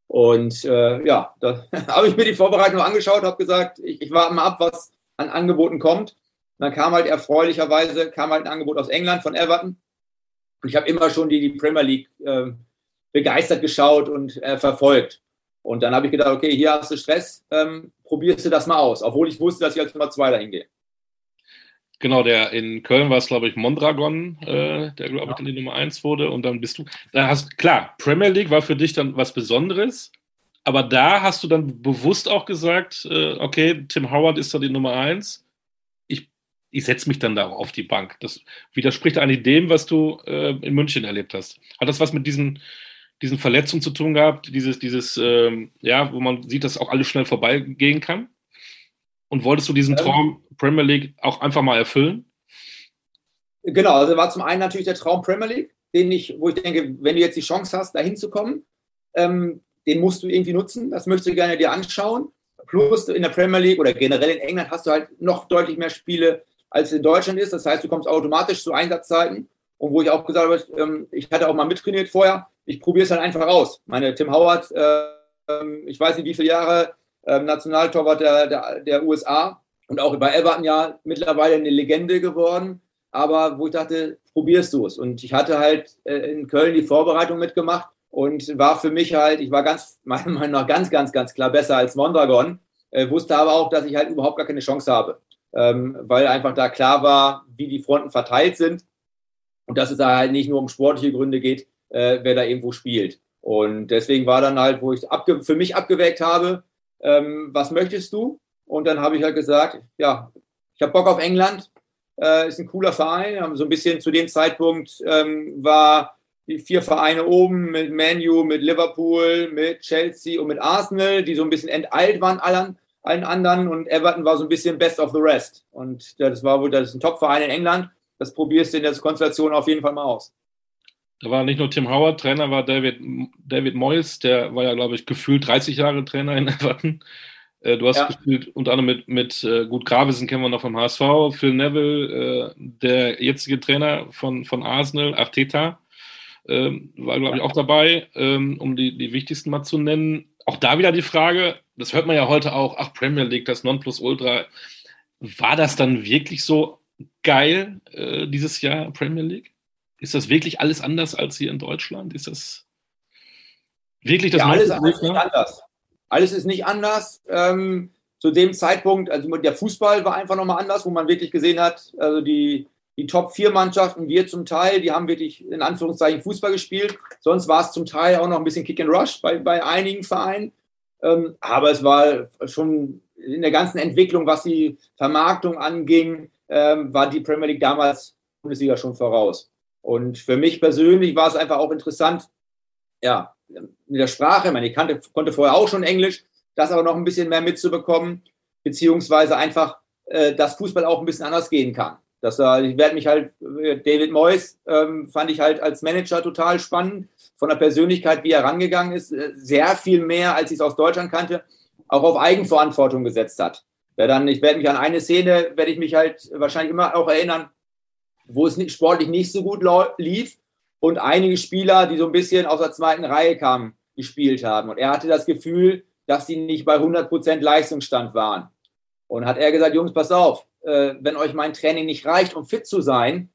Und äh, ja, da habe ich mir die Vorbereitung angeschaut, habe gesagt, ich, ich warte mal ab, was, an Angeboten kommt. dann kam halt erfreulicherweise kam halt ein Angebot aus England von Everton. Und ich habe immer schon die, die Premier League äh, begeistert geschaut und äh, verfolgt. Und dann habe ich gedacht, okay, hier hast du Stress, ähm, probierst du das mal aus, obwohl ich wusste, dass ich als Nummer zwei dahin gehe. Genau, der in Köln war es, glaube ich, Mondragon, äh, der, glaube ich, dann die Nummer eins wurde. Und dann bist du. Da hast klar, Premier League war für dich dann was Besonderes, aber da hast du dann bewusst auch gesagt, äh, okay, Tim Howard ist da die Nummer eins. Ich, ich setze mich dann da auf die Bank. Das widerspricht eigentlich dem, was du äh, in München erlebt hast. Hat das was mit diesen, diesen Verletzungen zu tun gehabt? Dieses, dieses, ähm, ja, wo man sieht, dass auch alles schnell vorbeigehen kann? Und wolltest du diesen Traum Premier League auch einfach mal erfüllen? Genau, also war zum einen natürlich der Traum Premier League, den ich, wo ich denke, wenn du jetzt die Chance hast, da hinzukommen, ähm, den musst du irgendwie nutzen. Das möchtest du gerne dir anschauen. Plus in der Premier League oder generell in England hast du halt noch deutlich mehr Spiele, als in Deutschland ist. Das heißt, du kommst automatisch zu Einsatzzeiten. Und wo ich auch gesagt habe, ähm, ich hatte auch mal mittrainiert vorher, ich probiere es halt einfach aus. Meine Tim Howard, äh, ich weiß nicht wie viele Jahre, äh, Nationaltorwart der, der, der USA, und auch bei Everton ja mittlerweile eine Legende geworden. Aber wo ich dachte, probierst du es. Und ich hatte halt äh, in Köln die Vorbereitung mitgemacht und war für mich halt, ich war ganz, meiner Meinung nach ganz, ganz, ganz klar besser als Mondragon. Äh, wusste aber auch, dass ich halt überhaupt gar keine Chance habe. Ähm, weil einfach da klar war, wie die Fronten verteilt sind und dass es da halt nicht nur um sportliche Gründe geht, äh, wer da irgendwo spielt. Und deswegen war dann halt, wo ich für mich abgewägt habe, ähm, was möchtest du? Und dann habe ich halt gesagt, ja, ich habe Bock auf England, äh, ist ein cooler Verein. So ein bisschen zu dem Zeitpunkt ähm, war die vier Vereine oben mit Manu, mit Liverpool, mit Chelsea und mit Arsenal, die so ein bisschen enteilt waren allen, allen anderen. Und Everton war so ein bisschen best of the rest. Und das war wohl, das ist ein Top-Verein in England. Das probierst du in der Konstellation auf jeden Fall mal aus. Da war nicht nur Tim Howard, Trainer war David, David Moyes, der war ja, glaube ich, gefühlt 30 Jahre Trainer in Everton. Äh, du hast ja. gespielt unter anderem mit, mit äh, Gut Gravesen kennen wir noch vom HSV, Phil Neville, äh, der jetzige Trainer von, von Arsenal, Arteta, ähm, war, glaube ich, auch dabei, ähm, um die, die wichtigsten mal zu nennen. Auch da wieder die Frage, das hört man ja heute auch, ach, Premier League, das Nonplusultra. War das dann wirklich so geil, äh, dieses Jahr Premier League? Ist das wirklich alles anders als hier in Deutschland? Ist das wirklich das ja, alles, alles anders. Alles ist nicht anders. Ähm, zu dem Zeitpunkt, also der Fußball war einfach nochmal anders, wo man wirklich gesehen hat, also die, die Top-4-Mannschaften, wir zum Teil, die haben wirklich in Anführungszeichen Fußball gespielt. Sonst war es zum Teil auch noch ein bisschen Kick and Rush bei, bei einigen Vereinen. Ähm, aber es war schon in der ganzen Entwicklung, was die Vermarktung anging, ähm, war die Premier League damals Bundesliga schon voraus. Und für mich persönlich war es einfach auch interessant, ja, mit der Sprache, ich, meine, ich kannte, konnte vorher auch schon Englisch, das aber noch ein bisschen mehr mitzubekommen, beziehungsweise einfach, äh, dass Fußball auch ein bisschen anders gehen kann. Das, äh, ich werde mich halt, äh, David Moyes ähm, fand ich halt als Manager total spannend, von der Persönlichkeit, wie er rangegangen ist, äh, sehr viel mehr, als ich es aus Deutschland kannte, auch auf Eigenverantwortung gesetzt hat. Ja, dann, ich werde mich an eine Szene, werde ich mich halt wahrscheinlich immer auch erinnern, wo es nicht, sportlich nicht so gut lief und einige Spieler, die so ein bisschen aus der zweiten Reihe kamen, gespielt haben. Und er hatte das Gefühl, dass sie nicht bei 100% Leistungsstand waren. Und hat er gesagt, Jungs, pass auf, äh, wenn euch mein Training nicht reicht, um fit zu sein,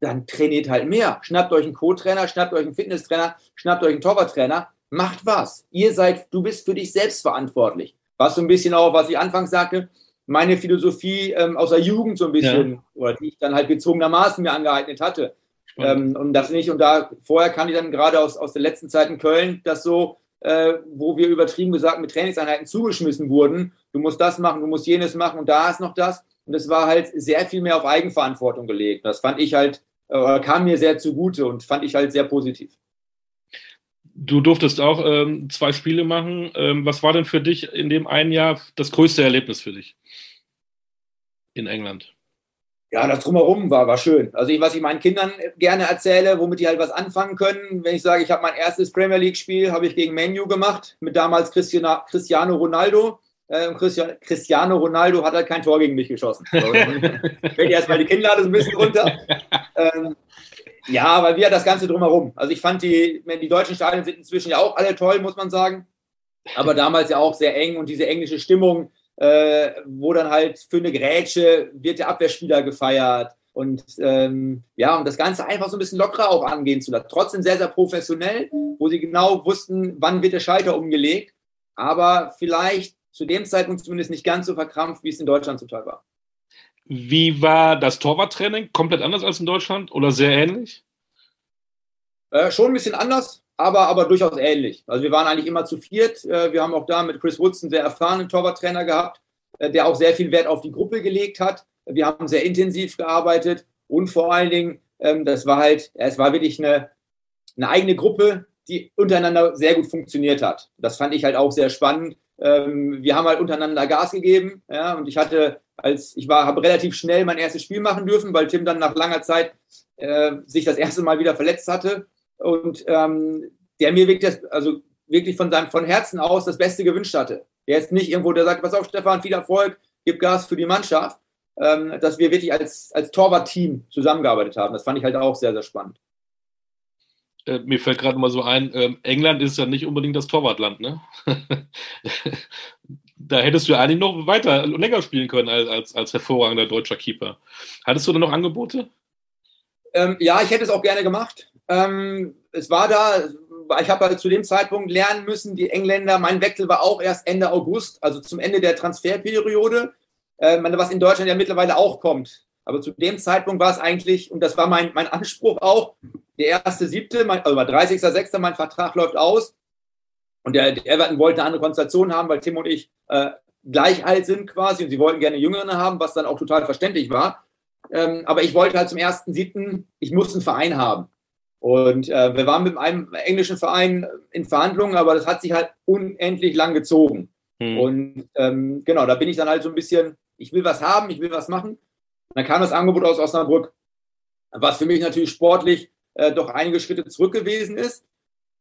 dann trainiert halt mehr. Schnappt euch einen Co-Trainer, schnappt euch einen Fitnesstrainer, schnappt euch einen Torwarttrainer, macht was. Ihr seid, du bist für dich selbst verantwortlich. Was so ein bisschen auch, was ich anfangs sagte, meine Philosophie ähm, aus der Jugend so ein bisschen, ja. oder die ich dann halt gezwungenermaßen mir angeeignet hatte. Ähm, und das nicht, und da vorher kann ich dann gerade aus, aus der letzten Zeit in Köln das so, äh, wo wir übertrieben gesagt mit Trainingseinheiten zugeschmissen wurden. Du musst das machen, du musst jenes machen und da ist noch das. Und es war halt sehr viel mehr auf Eigenverantwortung gelegt. Das fand ich halt, äh, kam mir sehr zugute und fand ich halt sehr positiv. Du durftest auch ähm, zwei Spiele machen. Ähm, was war denn für dich in dem einen Jahr das größte Erlebnis für dich in England? ja, das drumherum war, war schön. Also ich, was ich meinen Kindern gerne erzähle, womit die halt was anfangen können, wenn ich sage, ich habe mein erstes Premier League-Spiel, habe ich gegen Menu gemacht, mit damals Cristiano Ronaldo. Äh, Cristiano Ronaldo hat halt kein Tor gegen mich geschossen. Fällt erstmal die Kinnlade so ein bisschen runter. Ähm, ja, weil wir das Ganze drumherum. Also ich fand die, die deutschen Stadien sind inzwischen ja auch alle toll, muss man sagen. Aber damals ja auch sehr eng und diese englische Stimmung, äh, wo dann halt für eine Grätsche wird der Abwehrspieler gefeiert. Und ähm, ja, um das Ganze einfach so ein bisschen lockerer auch angehen zu lassen. Trotzdem sehr, sehr professionell, wo sie genau wussten, wann wird der Schalter umgelegt. Aber vielleicht zu dem Zeitpunkt zumindest nicht ganz so verkrampft, wie es in Deutschland zum Teil war. Wie war das Torwarttraining? Komplett anders als in Deutschland oder sehr ähnlich? Äh, schon ein bisschen anders, aber, aber durchaus ähnlich. Also wir waren eigentlich immer zu viert. Äh, wir haben auch da mit Chris Woods einen sehr erfahrenen Torwarttrainer gehabt, äh, der auch sehr viel Wert auf die Gruppe gelegt hat. Wir haben sehr intensiv gearbeitet und vor allen Dingen, ähm, das war halt, es war wirklich eine, eine eigene Gruppe, die untereinander sehr gut funktioniert hat. Das fand ich halt auch sehr spannend. Ähm, wir haben halt untereinander Gas gegeben, ja, und ich hatte als ich war, habe relativ schnell mein erstes Spiel machen dürfen, weil Tim dann nach langer Zeit äh, sich das erste Mal wieder verletzt hatte und ähm, der mir wirklich, das, also wirklich von seinem von Herzen aus das Beste gewünscht hatte. Der ist nicht irgendwo, der sagt, pass auf, Stefan, viel Erfolg, gib Gas für die Mannschaft, ähm, dass wir wirklich als, als Torwart-Team zusammengearbeitet haben. Das fand ich halt auch sehr, sehr spannend. Äh, mir fällt gerade mal so ein, äh, England ist ja nicht unbedingt das Torwartland, ne? da hättest du eigentlich noch weiter, länger spielen können als, als, als hervorragender deutscher Keeper. Hattest du da noch Angebote? Ähm, ja, ich hätte es auch gerne gemacht. Ähm, es war da, ich habe halt zu dem Zeitpunkt lernen müssen, die Engländer, mein Wechsel war auch erst Ende August, also zum Ende der Transferperiode, äh, was in Deutschland ja mittlerweile auch kommt. Aber zu dem Zeitpunkt war es eigentlich, und das war mein, mein Anspruch auch, der erste siebte, mein, also 30.06. mein Vertrag läuft aus. Und der, der Everton wollte eine andere Konstellation haben, weil Tim und ich äh, gleich alt sind quasi und sie wollten gerne Jüngere haben, was dann auch total verständlich war. Ähm, aber ich wollte halt zum ersten siebten, ich muss einen Verein haben. Und äh, wir waren mit einem englischen Verein in Verhandlungen, aber das hat sich halt unendlich lang gezogen. Hm. Und ähm, genau, da bin ich dann halt so ein bisschen, ich will was haben, ich will was machen. Und dann kam das Angebot aus Osnabrück, was für mich natürlich sportlich äh, doch einige Schritte zurück gewesen ist.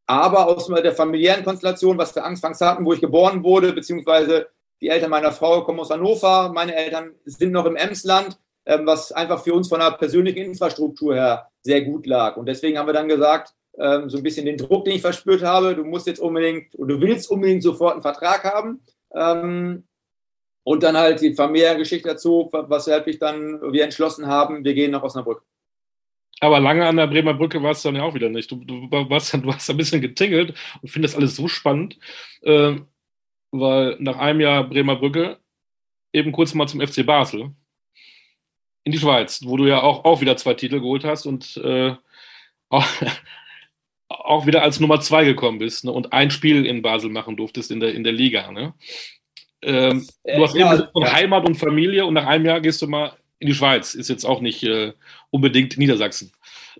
Aber aus der familiären Konstellation, was wir anfangs hatten, wo ich geboren wurde, beziehungsweise die Eltern meiner Frau kommen aus Hannover, meine Eltern sind noch im Emsland, ähm, was einfach für uns von der persönlichen Infrastruktur her sehr gut lag. Und deswegen haben wir dann gesagt, ähm, so ein bisschen den Druck, den ich verspürt habe, du musst jetzt unbedingt, oder du willst unbedingt sofort einen Vertrag haben. Ähm, und dann halt die familiäre Geschichte dazu, was wir dann wir entschlossen haben, wir gehen nach Osnabrück. Aber lange an der Bremer Brücke war es dann ja auch wieder nicht. Du, du, warst, du hast ein bisschen getingelt und findest alles so spannend, äh, weil nach einem Jahr Bremer Brücke eben kurz mal zum FC Basel in die Schweiz, wo du ja auch, auch wieder zwei Titel geholt hast und äh, auch, auch, wieder als Nummer zwei gekommen bist ne, und ein Spiel in Basel machen durftest in der, in der Liga. Ne? Ähm, du hast ja, eben von ja. Heimat und Familie und nach einem Jahr gehst du mal in die Schweiz. Ist jetzt auch nicht äh, unbedingt Niedersachsen.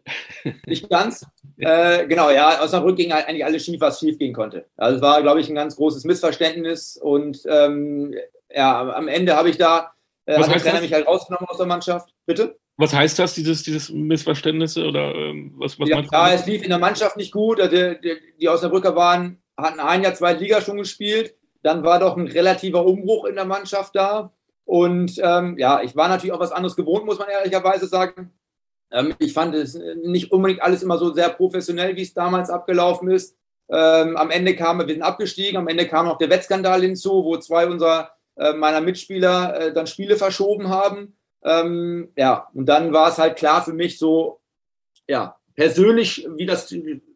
Nicht ganz. äh, genau, ja, Osnabrück ging eigentlich alles schief, was schief gehen konnte. Also es war, glaube ich, ein ganz großes Missverständnis und ähm, ja, am Ende habe ich da, äh, hat der Trainer mich halt rausgenommen aus der Mannschaft. Bitte? Was heißt das, dieses, dieses Missverständnisse oder ähm, was, was ja, ja, es lief in der Mannschaft nicht gut. Also, die, die Osnabrücker waren, hatten ein Jahr, zwei Liga schon gespielt. Dann war doch ein relativer Umbruch in der Mannschaft da. Und ähm, ja, ich war natürlich auch was anderes gewohnt, muss man ehrlicherweise sagen. Ähm, ich fand es nicht unbedingt alles immer so sehr professionell, wie es damals abgelaufen ist. Ähm, am Ende kam, wir sind abgestiegen, am Ende kam noch der Wettskandal hinzu, wo zwei unserer äh, meiner Mitspieler äh, dann Spiele verschoben haben. Ähm, ja, und dann war es halt klar für mich so, ja, persönlich, wie das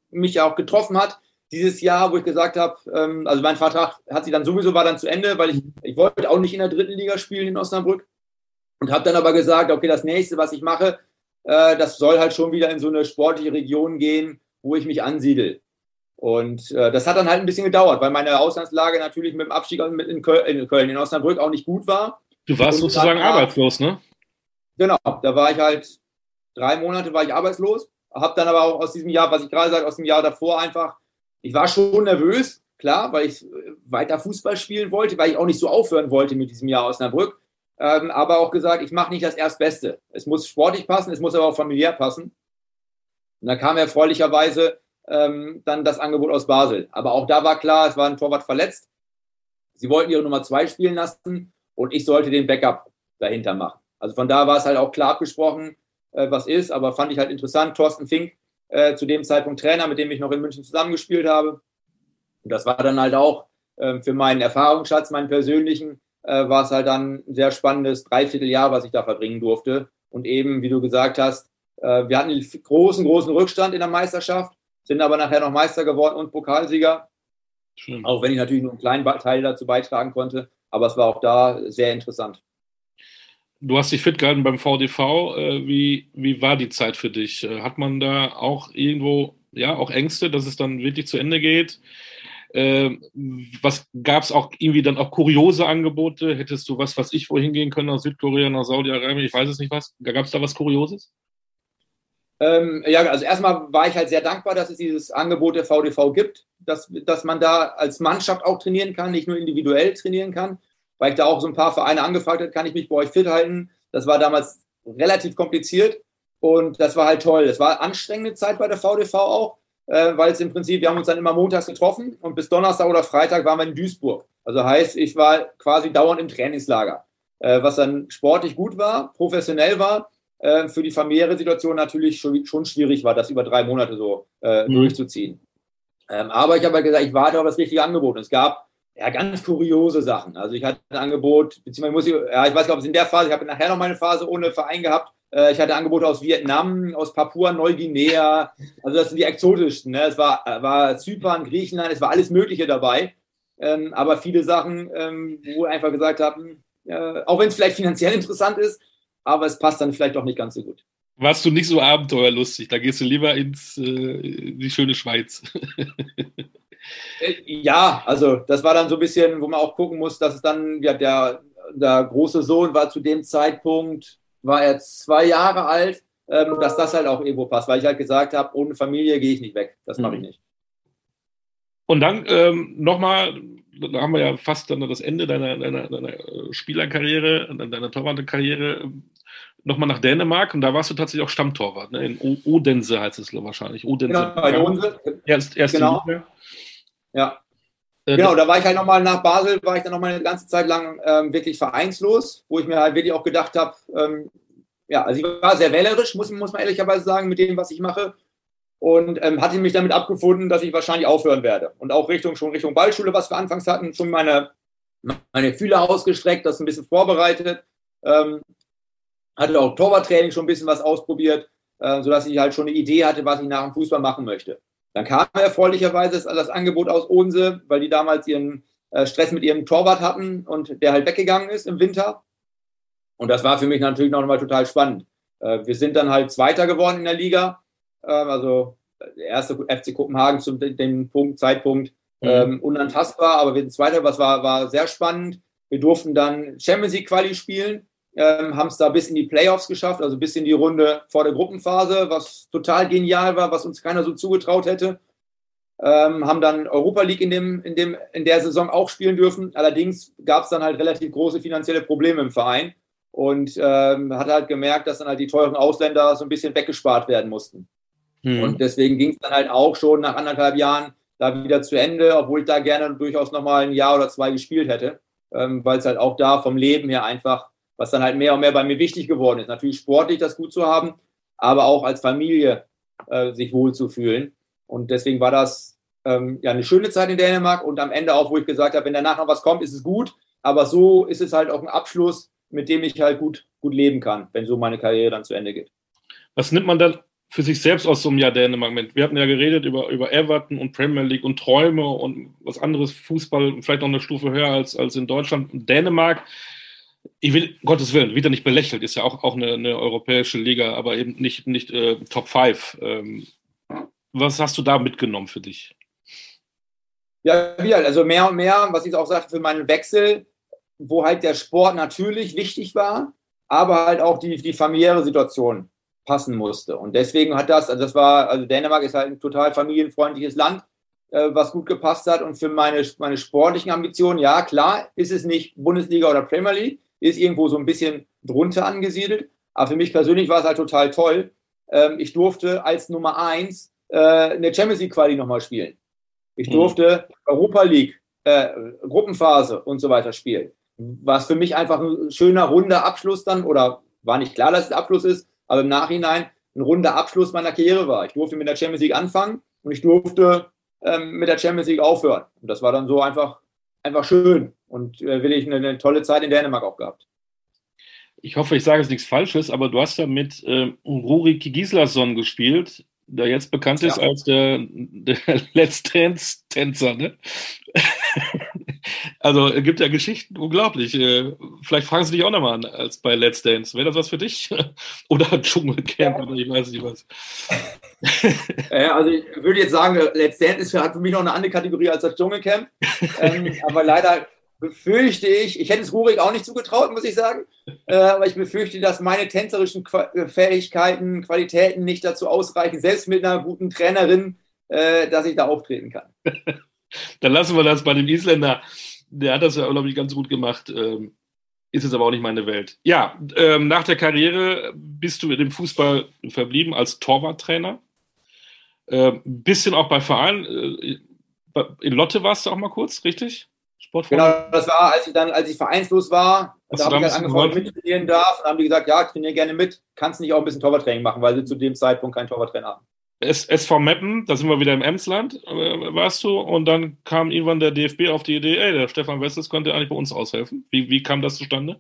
mich auch getroffen hat, dieses Jahr, wo ich gesagt habe, ähm, also mein Vertrag hat sich dann sowieso war dann zu Ende, weil ich, ich wollte auch nicht in der dritten Liga spielen in Osnabrück und habe dann aber gesagt, okay, das nächste, was ich mache, äh, das soll halt schon wieder in so eine sportliche Region gehen, wo ich mich ansiedel. Und äh, das hat dann halt ein bisschen gedauert, weil meine Ausgangslage natürlich mit dem Abstieg in Köln, in, Köln, in Osnabrück auch nicht gut war. Du warst und sozusagen war, arbeitslos, ne? Genau, da war ich halt drei Monate war ich arbeitslos, habe dann aber auch aus diesem Jahr, was ich gerade sage, aus dem Jahr davor einfach ich war schon nervös, klar, weil ich weiter Fußball spielen wollte, weil ich auch nicht so aufhören wollte mit diesem Jahr Osnabrück. Ähm, aber auch gesagt, ich mache nicht das Erstbeste. Es muss sportlich passen, es muss aber auch familiär passen. Und da kam erfreulicherweise ähm, dann das Angebot aus Basel. Aber auch da war klar, es war ein Torwart verletzt. Sie wollten ihre Nummer zwei spielen lassen und ich sollte den Backup dahinter machen. Also von da war es halt auch klar abgesprochen, äh, was ist, aber fand ich halt interessant. Thorsten Fink äh, zu dem Zeitpunkt Trainer, mit dem ich noch in München zusammengespielt habe. Und das war dann halt auch äh, für meinen Erfahrungsschatz, meinen persönlichen, äh, war es halt dann ein sehr spannendes Dreivierteljahr, was ich da verbringen durfte. Und eben, wie du gesagt hast, äh, wir hatten einen großen, großen Rückstand in der Meisterschaft, sind aber nachher noch Meister geworden und Pokalsieger. Schön. Auch wenn ich natürlich nur einen kleinen Teil dazu beitragen konnte. Aber es war auch da sehr interessant. Du hast dich fit gehalten beim VDV. Äh, wie, wie war die Zeit für dich? Äh, hat man da auch irgendwo, ja, auch Ängste, dass es dann wirklich zu Ende geht? Ähm, was gab es auch irgendwie dann auch kuriose Angebote? Hättest du was, was ich wohin gehen können, nach Südkorea, nach Saudi-Arabien? Ich weiß es nicht was. Gab es da was Kurioses? Ähm, ja, also erstmal war ich halt sehr dankbar, dass es dieses Angebot der VDV gibt, dass, dass man da als Mannschaft auch trainieren kann, nicht nur individuell trainieren kann, weil ich da auch so ein paar Vereine angefragt habe, kann ich mich bei euch fit halten. Das war damals relativ kompliziert und das war halt toll. Es war anstrengende Zeit bei der VDV auch, äh, weil es im Prinzip, wir haben uns dann immer montags getroffen und bis Donnerstag oder Freitag waren wir in Duisburg. Also heißt, ich war quasi dauernd im Trainingslager, äh, was dann sportlich gut war, professionell war äh, für die familiäre Situation natürlich schon, schon schwierig war, das über drei Monate so äh, mhm. durchzuziehen. Ähm, aber ich habe halt gesagt, ich warte auf das richtige Angebot. Und es gab ja ganz kuriose Sachen. Also ich hatte ein Angebot, beziehungsweise muss ich, ja, ich weiß nicht, ob es in der Phase, ich habe nachher noch mal eine Phase ohne Verein gehabt. Äh, ich hatte Angebote aus Vietnam, aus Papua Neuguinea. Also das sind die exotischsten. Ne? Es war, war Zypern, Griechenland, es war alles Mögliche dabei. Ähm, aber viele Sachen, ähm, wo einfach gesagt haben, äh, auch wenn es vielleicht finanziell interessant ist, aber es passt dann vielleicht auch nicht ganz so gut. Warst du nicht so abenteuerlustig? Da gehst du lieber ins äh, die schöne Schweiz. Äh, ja, also das war dann so ein bisschen, wo man auch gucken muss, dass es dann, ja, der, der große Sohn war zu dem Zeitpunkt, war er zwei Jahre alt, ähm, dass das halt auch irgendwo passt, weil ich halt gesagt habe, ohne Familie gehe ich nicht weg. Das mache ich mhm. nicht. Und dann ähm, nochmal, da haben wir ja fast dann das Ende deiner, deiner, deiner Spielerkarriere, deiner Torwartkarriere nochmal nach Dänemark und da warst du tatsächlich auch Stammtorwart, ne? in Odense heißt es wahrscheinlich. Odense. Genau, in Odense. Erst, erste genau. Liga. Ja. Äh, genau, da war ich halt nochmal nach Basel, war ich dann nochmal eine ganze Zeit lang ähm, wirklich vereinslos, wo ich mir halt wirklich auch gedacht habe, ähm, ja, also ich war sehr wählerisch, muss, muss man ehrlicherweise sagen, mit dem, was ich mache. Und ähm, hatte mich damit abgefunden, dass ich wahrscheinlich aufhören werde. Und auch Richtung, schon Richtung Ballschule, was wir anfangs hatten, schon meine, meine Fühler ausgestreckt, das ein bisschen vorbereitet. Ähm, hatte auch Torwarttraining schon ein bisschen was ausprobiert, äh, sodass ich halt schon eine Idee hatte, was ich nach dem Fußball machen möchte. Dann kam erfreulicherweise das Angebot aus Odense, weil die damals ihren äh, Stress mit ihrem Torwart hatten und der halt weggegangen ist im Winter. Und das war für mich natürlich noch mal total spannend. Äh, wir sind dann halt Zweiter geworden in der Liga. Äh, also der erste FC Kopenhagen zu dem Punkt, Zeitpunkt mhm. ähm, unantastbar, aber wir sind Zweiter, was war, war sehr spannend. Wir durften dann Champions League Quali spielen ähm, haben es da bis in die Playoffs geschafft, also bis in die Runde vor der Gruppenphase, was total genial war, was uns keiner so zugetraut hätte. Ähm, haben dann Europa League in, dem, in, dem, in der Saison auch spielen dürfen. Allerdings gab es dann halt relativ große finanzielle Probleme im Verein und ähm, hat halt gemerkt, dass dann halt die teuren Ausländer so ein bisschen weggespart werden mussten. Hm. Und deswegen ging es dann halt auch schon nach anderthalb Jahren da wieder zu Ende, obwohl ich da gerne durchaus nochmal ein Jahr oder zwei gespielt hätte, ähm, weil es halt auch da vom Leben her einfach was dann halt mehr und mehr bei mir wichtig geworden ist. Natürlich sportlich das gut zu haben, aber auch als Familie äh, sich wohlzufühlen. Und deswegen war das ähm, ja eine schöne Zeit in Dänemark und am Ende auch, wo ich gesagt habe, wenn danach noch was kommt, ist es gut. Aber so ist es halt auch ein Abschluss, mit dem ich halt gut, gut leben kann, wenn so meine Karriere dann zu Ende geht. Was nimmt man dann für sich selbst aus so einem Jahr Dänemark mit? Wir hatten ja geredet über, über Everton und Premier League und Träume und was anderes, Fußball, vielleicht noch eine Stufe höher als, als in Deutschland. Und Dänemark ich will, Gottes Willen, wieder nicht belächelt, ist ja auch, auch eine, eine europäische Liga, aber eben nicht, nicht äh, Top 5. Ähm, was hast du da mitgenommen für dich? Ja, also mehr und mehr, was ich auch sagte, für meinen Wechsel, wo halt der Sport natürlich wichtig war, aber halt auch die, die familiäre Situation passen musste. Und deswegen hat das, also das war, also Dänemark ist halt ein total familienfreundliches Land, äh, was gut gepasst hat. Und für meine, meine sportlichen Ambitionen, ja, klar, ist es nicht Bundesliga oder Premier League, ist irgendwo so ein bisschen drunter angesiedelt. Aber für mich persönlich war es halt total toll. Ähm, ich durfte als Nummer eins äh, eine Champions League Quali nochmal spielen. Ich mhm. durfte Europa League, äh, Gruppenphase und so weiter spielen. Was für mich einfach ein schöner, runder Abschluss dann, oder war nicht klar, dass es Abschluss ist, aber im Nachhinein ein runder Abschluss meiner Karriere war. Ich durfte mit der Champions League anfangen und ich durfte ähm, mit der Champions League aufhören. Und das war dann so einfach, einfach schön und äh, will ich eine, eine, tolle Zeit in Dänemark auch gehabt. Ich hoffe, ich sage jetzt nichts Falsches, aber du hast ja mit äh, Rurik Gislason gespielt, der jetzt bekannt ist ja. als der, der Let's Dance-Tänzer. Ne? also es gibt ja Geschichten, unglaublich. Äh, vielleicht fragen sie dich auch nochmal an, als bei Let's Dance. Wäre das was für dich? oder Dschungelcamp ja. oder ich weiß nicht was. Ja, also ich würde jetzt sagen, Let's Dance ist für, hat für mich noch eine andere Kategorie als das Dschungelcamp. ähm, aber leider befürchte ich, ich hätte es Rurik auch nicht zugetraut, muss ich sagen, äh, aber ich befürchte, dass meine tänzerischen äh, Fähigkeiten, Qualitäten nicht dazu ausreichen, selbst mit einer guten Trainerin, äh, dass ich da auftreten kann. Dann lassen wir das bei dem Isländer. Der hat das ja, glaube ich, ganz gut gemacht. Ähm, ist es aber auch nicht meine Welt. Ja, ähm, nach der Karriere bist du in dem Fußball verblieben als Torwarttrainer. Ein ähm, bisschen auch bei Vereinen. Äh, in Lotte warst du auch mal kurz, richtig? Genau, das war, als ich dann, als ich vereinslos war, da habe ich halt angefangen mittrainieren darf und haben die gesagt, ja, trainiere gerne mit, kannst nicht auch ein bisschen Torwarttraining machen, weil sie zu dem Zeitpunkt keinen Torwarttrainer haben. SV Meppen, da sind wir wieder im Emsland, äh, warst du, und dann kam irgendwann der DFB auf die Idee, ey, der Stefan Wessels könnte eigentlich bei uns aushelfen. Wie, wie kam das zustande?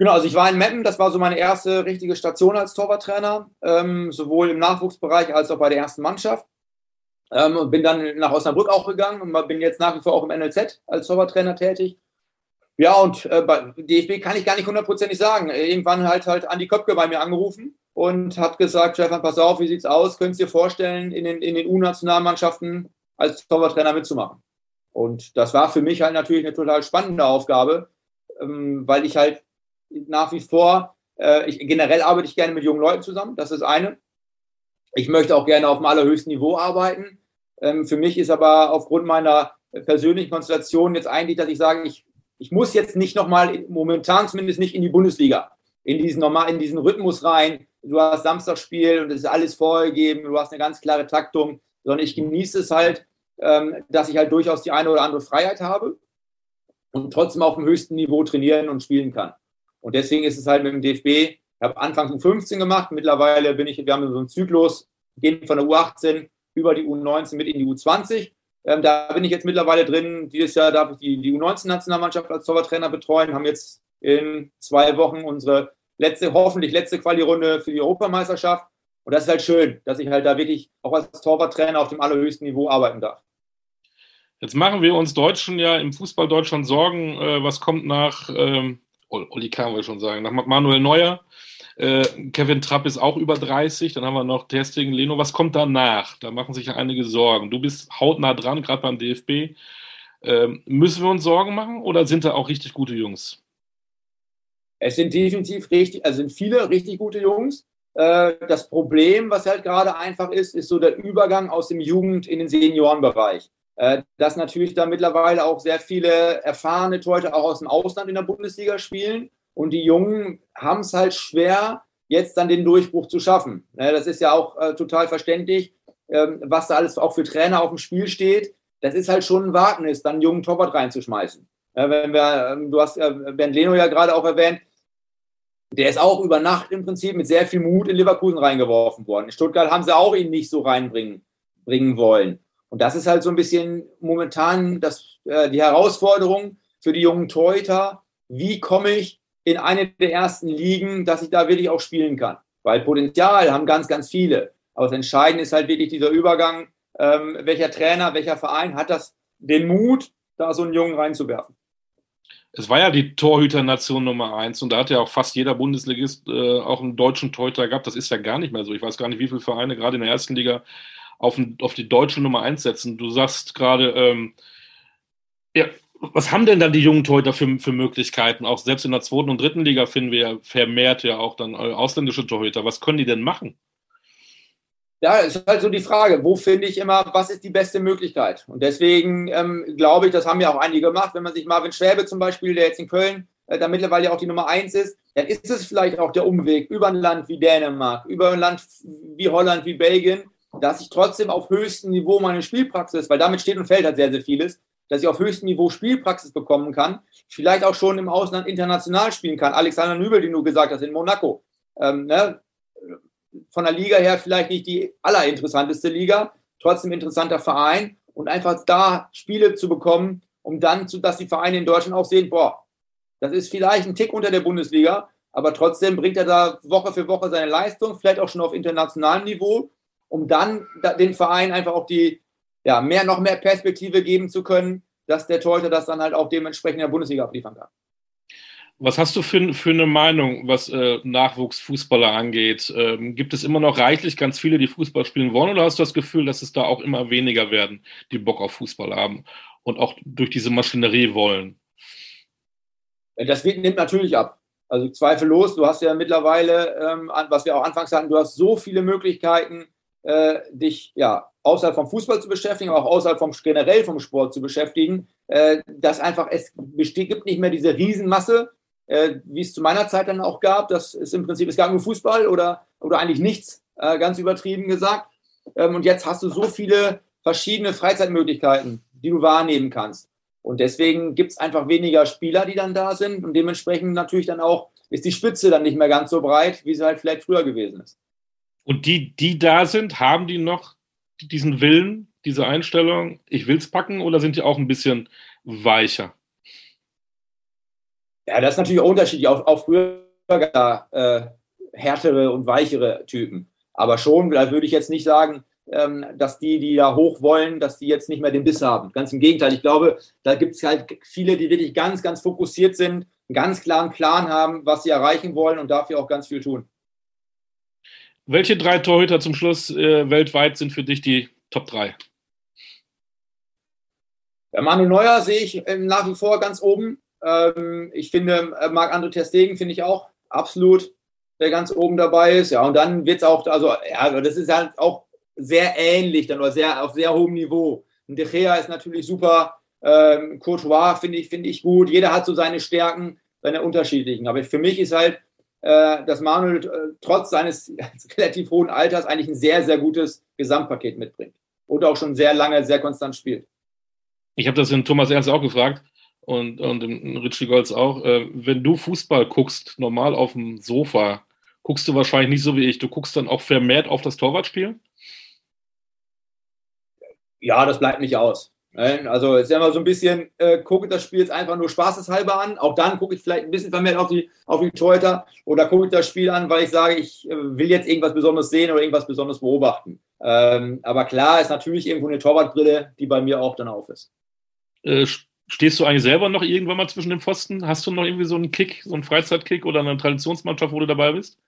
Genau, also ich war in Meppen, das war so meine erste richtige Station als Torwarttrainer, ähm, sowohl im Nachwuchsbereich als auch bei der ersten Mannschaft. Ähm, und bin dann nach Osnabrück auch gegangen und bin jetzt nach wie vor auch im NLZ als Torwarttrainer tätig. Ja, und äh, bei DFB kann ich gar nicht hundertprozentig sagen. Irgendwann halt halt Andi Köpke bei mir angerufen und hat gesagt, Stefan, pass auf, wie sieht's aus? Könntest du dir vorstellen, in den, in den U-Nationalmannschaften als Torwarttrainer mitzumachen? Und das war für mich halt natürlich eine total spannende Aufgabe, ähm, weil ich halt nach wie vor, äh, ich, generell arbeite ich gerne mit jungen Leuten zusammen, das ist eine. Ich möchte auch gerne auf dem allerhöchsten Niveau arbeiten. Ähm, für mich ist aber aufgrund meiner persönlichen Konstellation jetzt eigentlich, dass ich sage, ich, ich muss jetzt nicht nochmal, momentan zumindest nicht in die Bundesliga, in diesen, normal, in diesen Rhythmus rein. Du hast Samstagsspiel und es ist alles vorgegeben, du hast eine ganz klare Taktung, sondern ich genieße es halt, ähm, dass ich halt durchaus die eine oder andere Freiheit habe und trotzdem auf dem höchsten Niveau trainieren und spielen kann. Und deswegen ist es halt mit dem DFB, ich habe Anfang um 15 gemacht, mittlerweile bin ich, wir haben so einen Zyklus, gehen von der U18 über die U19 mit in die U20. Ähm, da bin ich jetzt mittlerweile drin. Dieses Jahr darf ich die, die U19-Nationalmannschaft als Torwarttrainer betreuen, haben jetzt in zwei Wochen unsere letzte, hoffentlich letzte Quali-Runde für die Europameisterschaft. Und das ist halt schön, dass ich halt da wirklich auch als Torwarttrainer auf dem allerhöchsten Niveau arbeiten darf. Jetzt machen wir uns Deutschen ja im Fußball Deutschland Sorgen, äh, was kommt nach, ähm, Oli Kahn will schon sagen, nach Manuel Neuer. Äh, Kevin Trapp ist auch über 30. Dann haben wir noch Testing, Leno. Was kommt danach? Da machen sich ja einige Sorgen. Du bist hautnah dran, gerade beim DFB. Ähm, müssen wir uns Sorgen machen oder sind da auch richtig gute Jungs? Es sind definitiv richtig, also sind viele richtig gute Jungs. Äh, das Problem, was halt gerade einfach ist, ist so der Übergang aus dem Jugend- in den Seniorenbereich. Äh, dass natürlich da mittlerweile auch sehr viele erfahrene Leute auch aus dem Ausland in der Bundesliga spielen und die Jungen haben es halt schwer, jetzt dann den Durchbruch zu schaffen. Das ist ja auch äh, total verständlich, ähm, was da alles auch für Trainer auf dem Spiel steht. Das ist halt schon ein Wagnis, dann einen jungen Torwart reinzuschmeißen. wenn wir, ähm, du hast äh, Bernd Leno ja gerade auch erwähnt, der ist auch über Nacht im Prinzip mit sehr viel Mut in Leverkusen reingeworfen worden. In Stuttgart haben sie auch ihn nicht so reinbringen bringen wollen. Und das ist halt so ein bisschen momentan das, äh, die Herausforderung für die jungen Torhüter. Wie komme ich in eine der ersten Ligen, dass ich da wirklich auch spielen kann. Weil Potenzial haben ganz, ganz viele. Aber das Entscheidende ist halt wirklich dieser Übergang, ähm, welcher Trainer, welcher Verein hat das den Mut, da so einen Jungen reinzuwerfen. Es war ja die Torhüternation Nummer eins und da hat ja auch fast jeder Bundesligist äh, auch einen deutschen Torhüter gehabt. Das ist ja gar nicht mehr so. Ich weiß gar nicht, wie viele Vereine gerade in der ersten Liga auf, auf die deutsche Nummer eins setzen. Du sagst gerade, ähm, ja, was haben denn dann die jungen Torhüter für, für Möglichkeiten? Auch selbst in der zweiten und dritten Liga finden wir vermehrt ja auch dann äh, ausländische Torhüter. Was können die denn machen? Ja, ist halt so die Frage, wo finde ich immer, was ist die beste Möglichkeit? Und deswegen ähm, glaube ich, das haben ja auch einige gemacht, wenn man sich Marvin Schwäbe zum Beispiel, der jetzt in Köln äh, da mittlerweile ja auch die Nummer eins ist, dann ist es vielleicht auch der Umweg über ein Land wie Dänemark, über ein Land wie Holland, wie Belgien, dass ich trotzdem auf höchstem Niveau meine Spielpraxis, weil damit steht und fällt halt sehr, sehr vieles, dass ich auf höchstem Niveau Spielpraxis bekommen kann, vielleicht auch schon im Ausland international spielen kann. Alexander Nübel, den du gesagt hast, in Monaco. Ähm, ne? Von der Liga her vielleicht nicht die allerinteressanteste Liga, trotzdem interessanter Verein und einfach da Spiele zu bekommen, um dann, zu, dass die Vereine in Deutschland auch sehen, boah, Das ist vielleicht ein Tick unter der Bundesliga, aber trotzdem bringt er da Woche für Woche seine Leistung, vielleicht auch schon auf internationalem Niveau, um dann den Verein einfach auch die, ja, mehr, noch mehr Perspektive geben zu können, dass der Torhüter das dann halt auch dementsprechend in der Bundesliga abliefern kann. Was hast du für, für eine Meinung, was äh, Nachwuchsfußballer angeht? Ähm, gibt es immer noch reichlich ganz viele, die Fußball spielen wollen, oder hast du das Gefühl, dass es da auch immer weniger werden, die Bock auf Fußball haben und auch durch diese Maschinerie wollen? Das nimmt natürlich ab. Also zweifellos, du hast ja mittlerweile, ähm, was wir auch anfangs hatten, du hast so viele Möglichkeiten, äh, dich ja außerhalb vom Fußball zu beschäftigen, aber auch außerhalb vom generell vom Sport zu beschäftigen, äh, dass einfach es besteht, gibt nicht mehr diese Riesenmasse äh, wie es zu meiner Zeit dann auch gab. Das ist im Prinzip, es gab nur Fußball oder, oder eigentlich nichts, äh, ganz übertrieben gesagt. Ähm, und jetzt hast du so viele verschiedene Freizeitmöglichkeiten, die du wahrnehmen kannst. Und deswegen gibt es einfach weniger Spieler, die dann da sind. Und dementsprechend natürlich dann auch ist die Spitze dann nicht mehr ganz so breit, wie sie halt vielleicht früher gewesen ist. Und die, die da sind, haben die noch diesen Willen, diese Einstellung, ich will es packen, oder sind die auch ein bisschen weicher? Ja, das ist natürlich auch unterschiedlich. Auch, auch früher äh, härtere und weichere Typen. Aber schon, da würde ich jetzt nicht sagen, ähm, dass die, die da hoch wollen, dass die jetzt nicht mehr den Biss haben. Ganz im Gegenteil. Ich glaube, da gibt es halt viele, die wirklich ganz, ganz fokussiert sind, einen ganz klaren Plan haben, was sie erreichen wollen und dafür auch ganz viel tun. Welche drei Torhüter zum Schluss äh, weltweit sind für dich die Top 3? Ja, Manu Neuer sehe ich äh, nach wie vor ganz oben. Ähm, ich finde, äh, Marc-André Terstegen finde ich auch absolut, der ganz oben dabei ist. Ja, und dann wird es auch, also, ja, das ist halt auch sehr ähnlich, dann oder sehr, auf sehr hohem Niveau. Und De Gea ist natürlich super. Ähm, Courtois finde ich, finde ich gut. Jeder hat so seine Stärken, seine unterschiedlichen. Aber für mich ist halt, dass Manuel äh, trotz seines relativ hohen Alters eigentlich ein sehr, sehr gutes Gesamtpaket mitbringt. Und auch schon sehr lange, sehr konstant spielt. Ich habe das in Thomas Ernst auch gefragt und, und im Richie Golds auch, äh, wenn du Fußball guckst, normal auf dem Sofa, guckst du wahrscheinlich nicht so wie ich. Du guckst dann auch vermehrt auf das Torwartspiel? Ja, das bleibt nicht aus. Also ist ja immer so ein bisschen, äh, gucke das Spiel jetzt einfach nur spaßeshalber an. Auch dann gucke ich vielleicht ein bisschen vermehrt auf die, auf die Torhüter oder gucke ich das Spiel an, weil ich sage, ich äh, will jetzt irgendwas Besonderes sehen oder irgendwas Besonderes beobachten. Ähm, aber klar ist natürlich irgendwo eine Torwartbrille, die bei mir auch dann auf ist. Äh, Stehst du eigentlich selber noch irgendwann mal zwischen den Pfosten? Hast du noch irgendwie so einen Kick, so einen Freizeitkick oder eine Traditionsmannschaft, wo du dabei bist?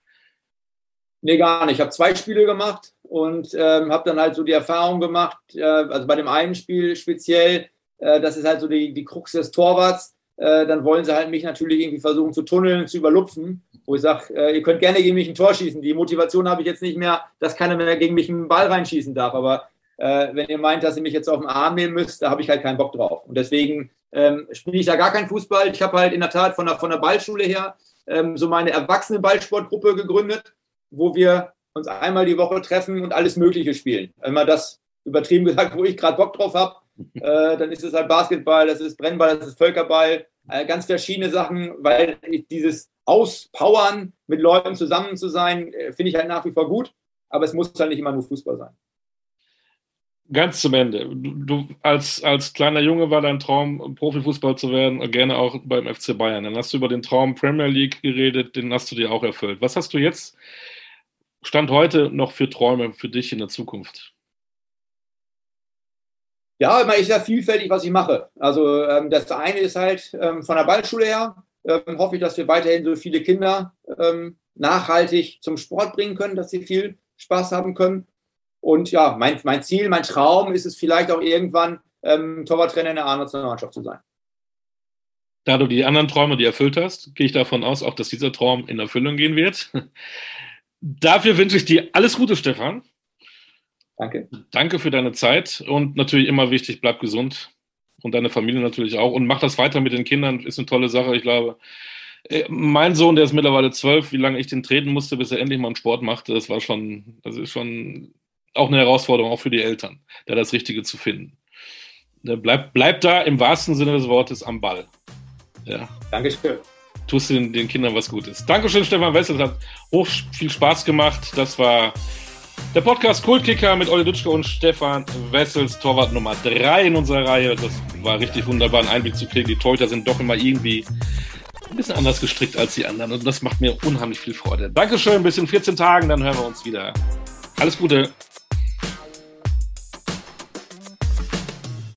Nee, gar nicht. Ich habe zwei Spiele gemacht und ähm, habe dann halt so die Erfahrung gemacht, äh, also bei dem einen Spiel speziell, äh, das ist halt so die, die Krux des Torwarts. Äh, dann wollen sie halt mich natürlich irgendwie versuchen zu tunneln, zu überlupfen, wo ich sage, äh, ihr könnt gerne gegen mich ein Tor schießen. Die Motivation habe ich jetzt nicht mehr, dass keiner mehr gegen mich einen Ball reinschießen darf. Aber äh, wenn ihr meint, dass ihr mich jetzt auf den Arm nehmen müsst, da habe ich halt keinen Bock drauf. Und deswegen ähm, spiele ich da gar keinen Fußball. Ich habe halt in der Tat von der, von der Ballschule her ähm, so meine erwachsene Ballsportgruppe gegründet, wo wir uns einmal die Woche treffen und alles Mögliche spielen. Wenn man das übertrieben gesagt, wo ich gerade Bock drauf habe, äh, dann ist es halt Basketball, das ist Brennball, das ist Völkerball, äh, ganz verschiedene Sachen, weil dieses Auspowern mit Leuten zusammen zu sein, äh, finde ich halt nach wie vor gut, aber es muss halt nicht immer nur Fußball sein ganz zum Ende. Du, als, als kleiner Junge war dein Traum, Profifußball zu werden, gerne auch beim FC Bayern. Dann hast du über den Traum Premier League geredet, den hast du dir auch erfüllt. Was hast du jetzt, Stand heute, noch für Träume für dich in der Zukunft? Ja, immer ist ja vielfältig, was ich mache. Also ähm, das eine ist halt ähm, von der Ballschule her, ähm, hoffe ich, dass wir weiterhin so viele Kinder ähm, nachhaltig zum Sport bringen können, dass sie viel Spaß haben können. Und ja, mein, mein Ziel, mein Traum ist es vielleicht auch irgendwann, ähm, Torwarttrainer in der A-Nationalmannschaft zu sein. Da du die anderen Träume, die erfüllt hast, gehe ich davon aus, auch dass dieser Traum in Erfüllung gehen wird. Dafür wünsche ich dir alles Gute, Stefan. Danke. Danke für deine Zeit und natürlich immer wichtig, bleib gesund und deine Familie natürlich auch und mach das weiter mit den Kindern, ist eine tolle Sache. Ich glaube, äh, mein Sohn, der ist mittlerweile zwölf, wie lange ich den treten musste, bis er endlich mal einen Sport machte, das war schon, das ist schon auch eine Herausforderung, auch für die Eltern, da das Richtige zu finden. Bleib, bleib da im wahrsten Sinne des Wortes am Ball. Ja. Dankeschön. Tust den, den Kindern was Gutes. Dankeschön, Stefan Wessel. Hat hoch viel Spaß gemacht. Das war der Podcast Kultkicker mit Olli Dutschke und Stefan Wessels, Torwart Nummer 3 in unserer Reihe. Das war richtig wunderbar, einen Einblick zu kriegen. Die Torhüter sind doch immer irgendwie ein bisschen anders gestrickt als die anderen und das macht mir unheimlich viel Freude. Dankeschön, bis in 14 Tagen, dann hören wir uns wieder. Alles Gute.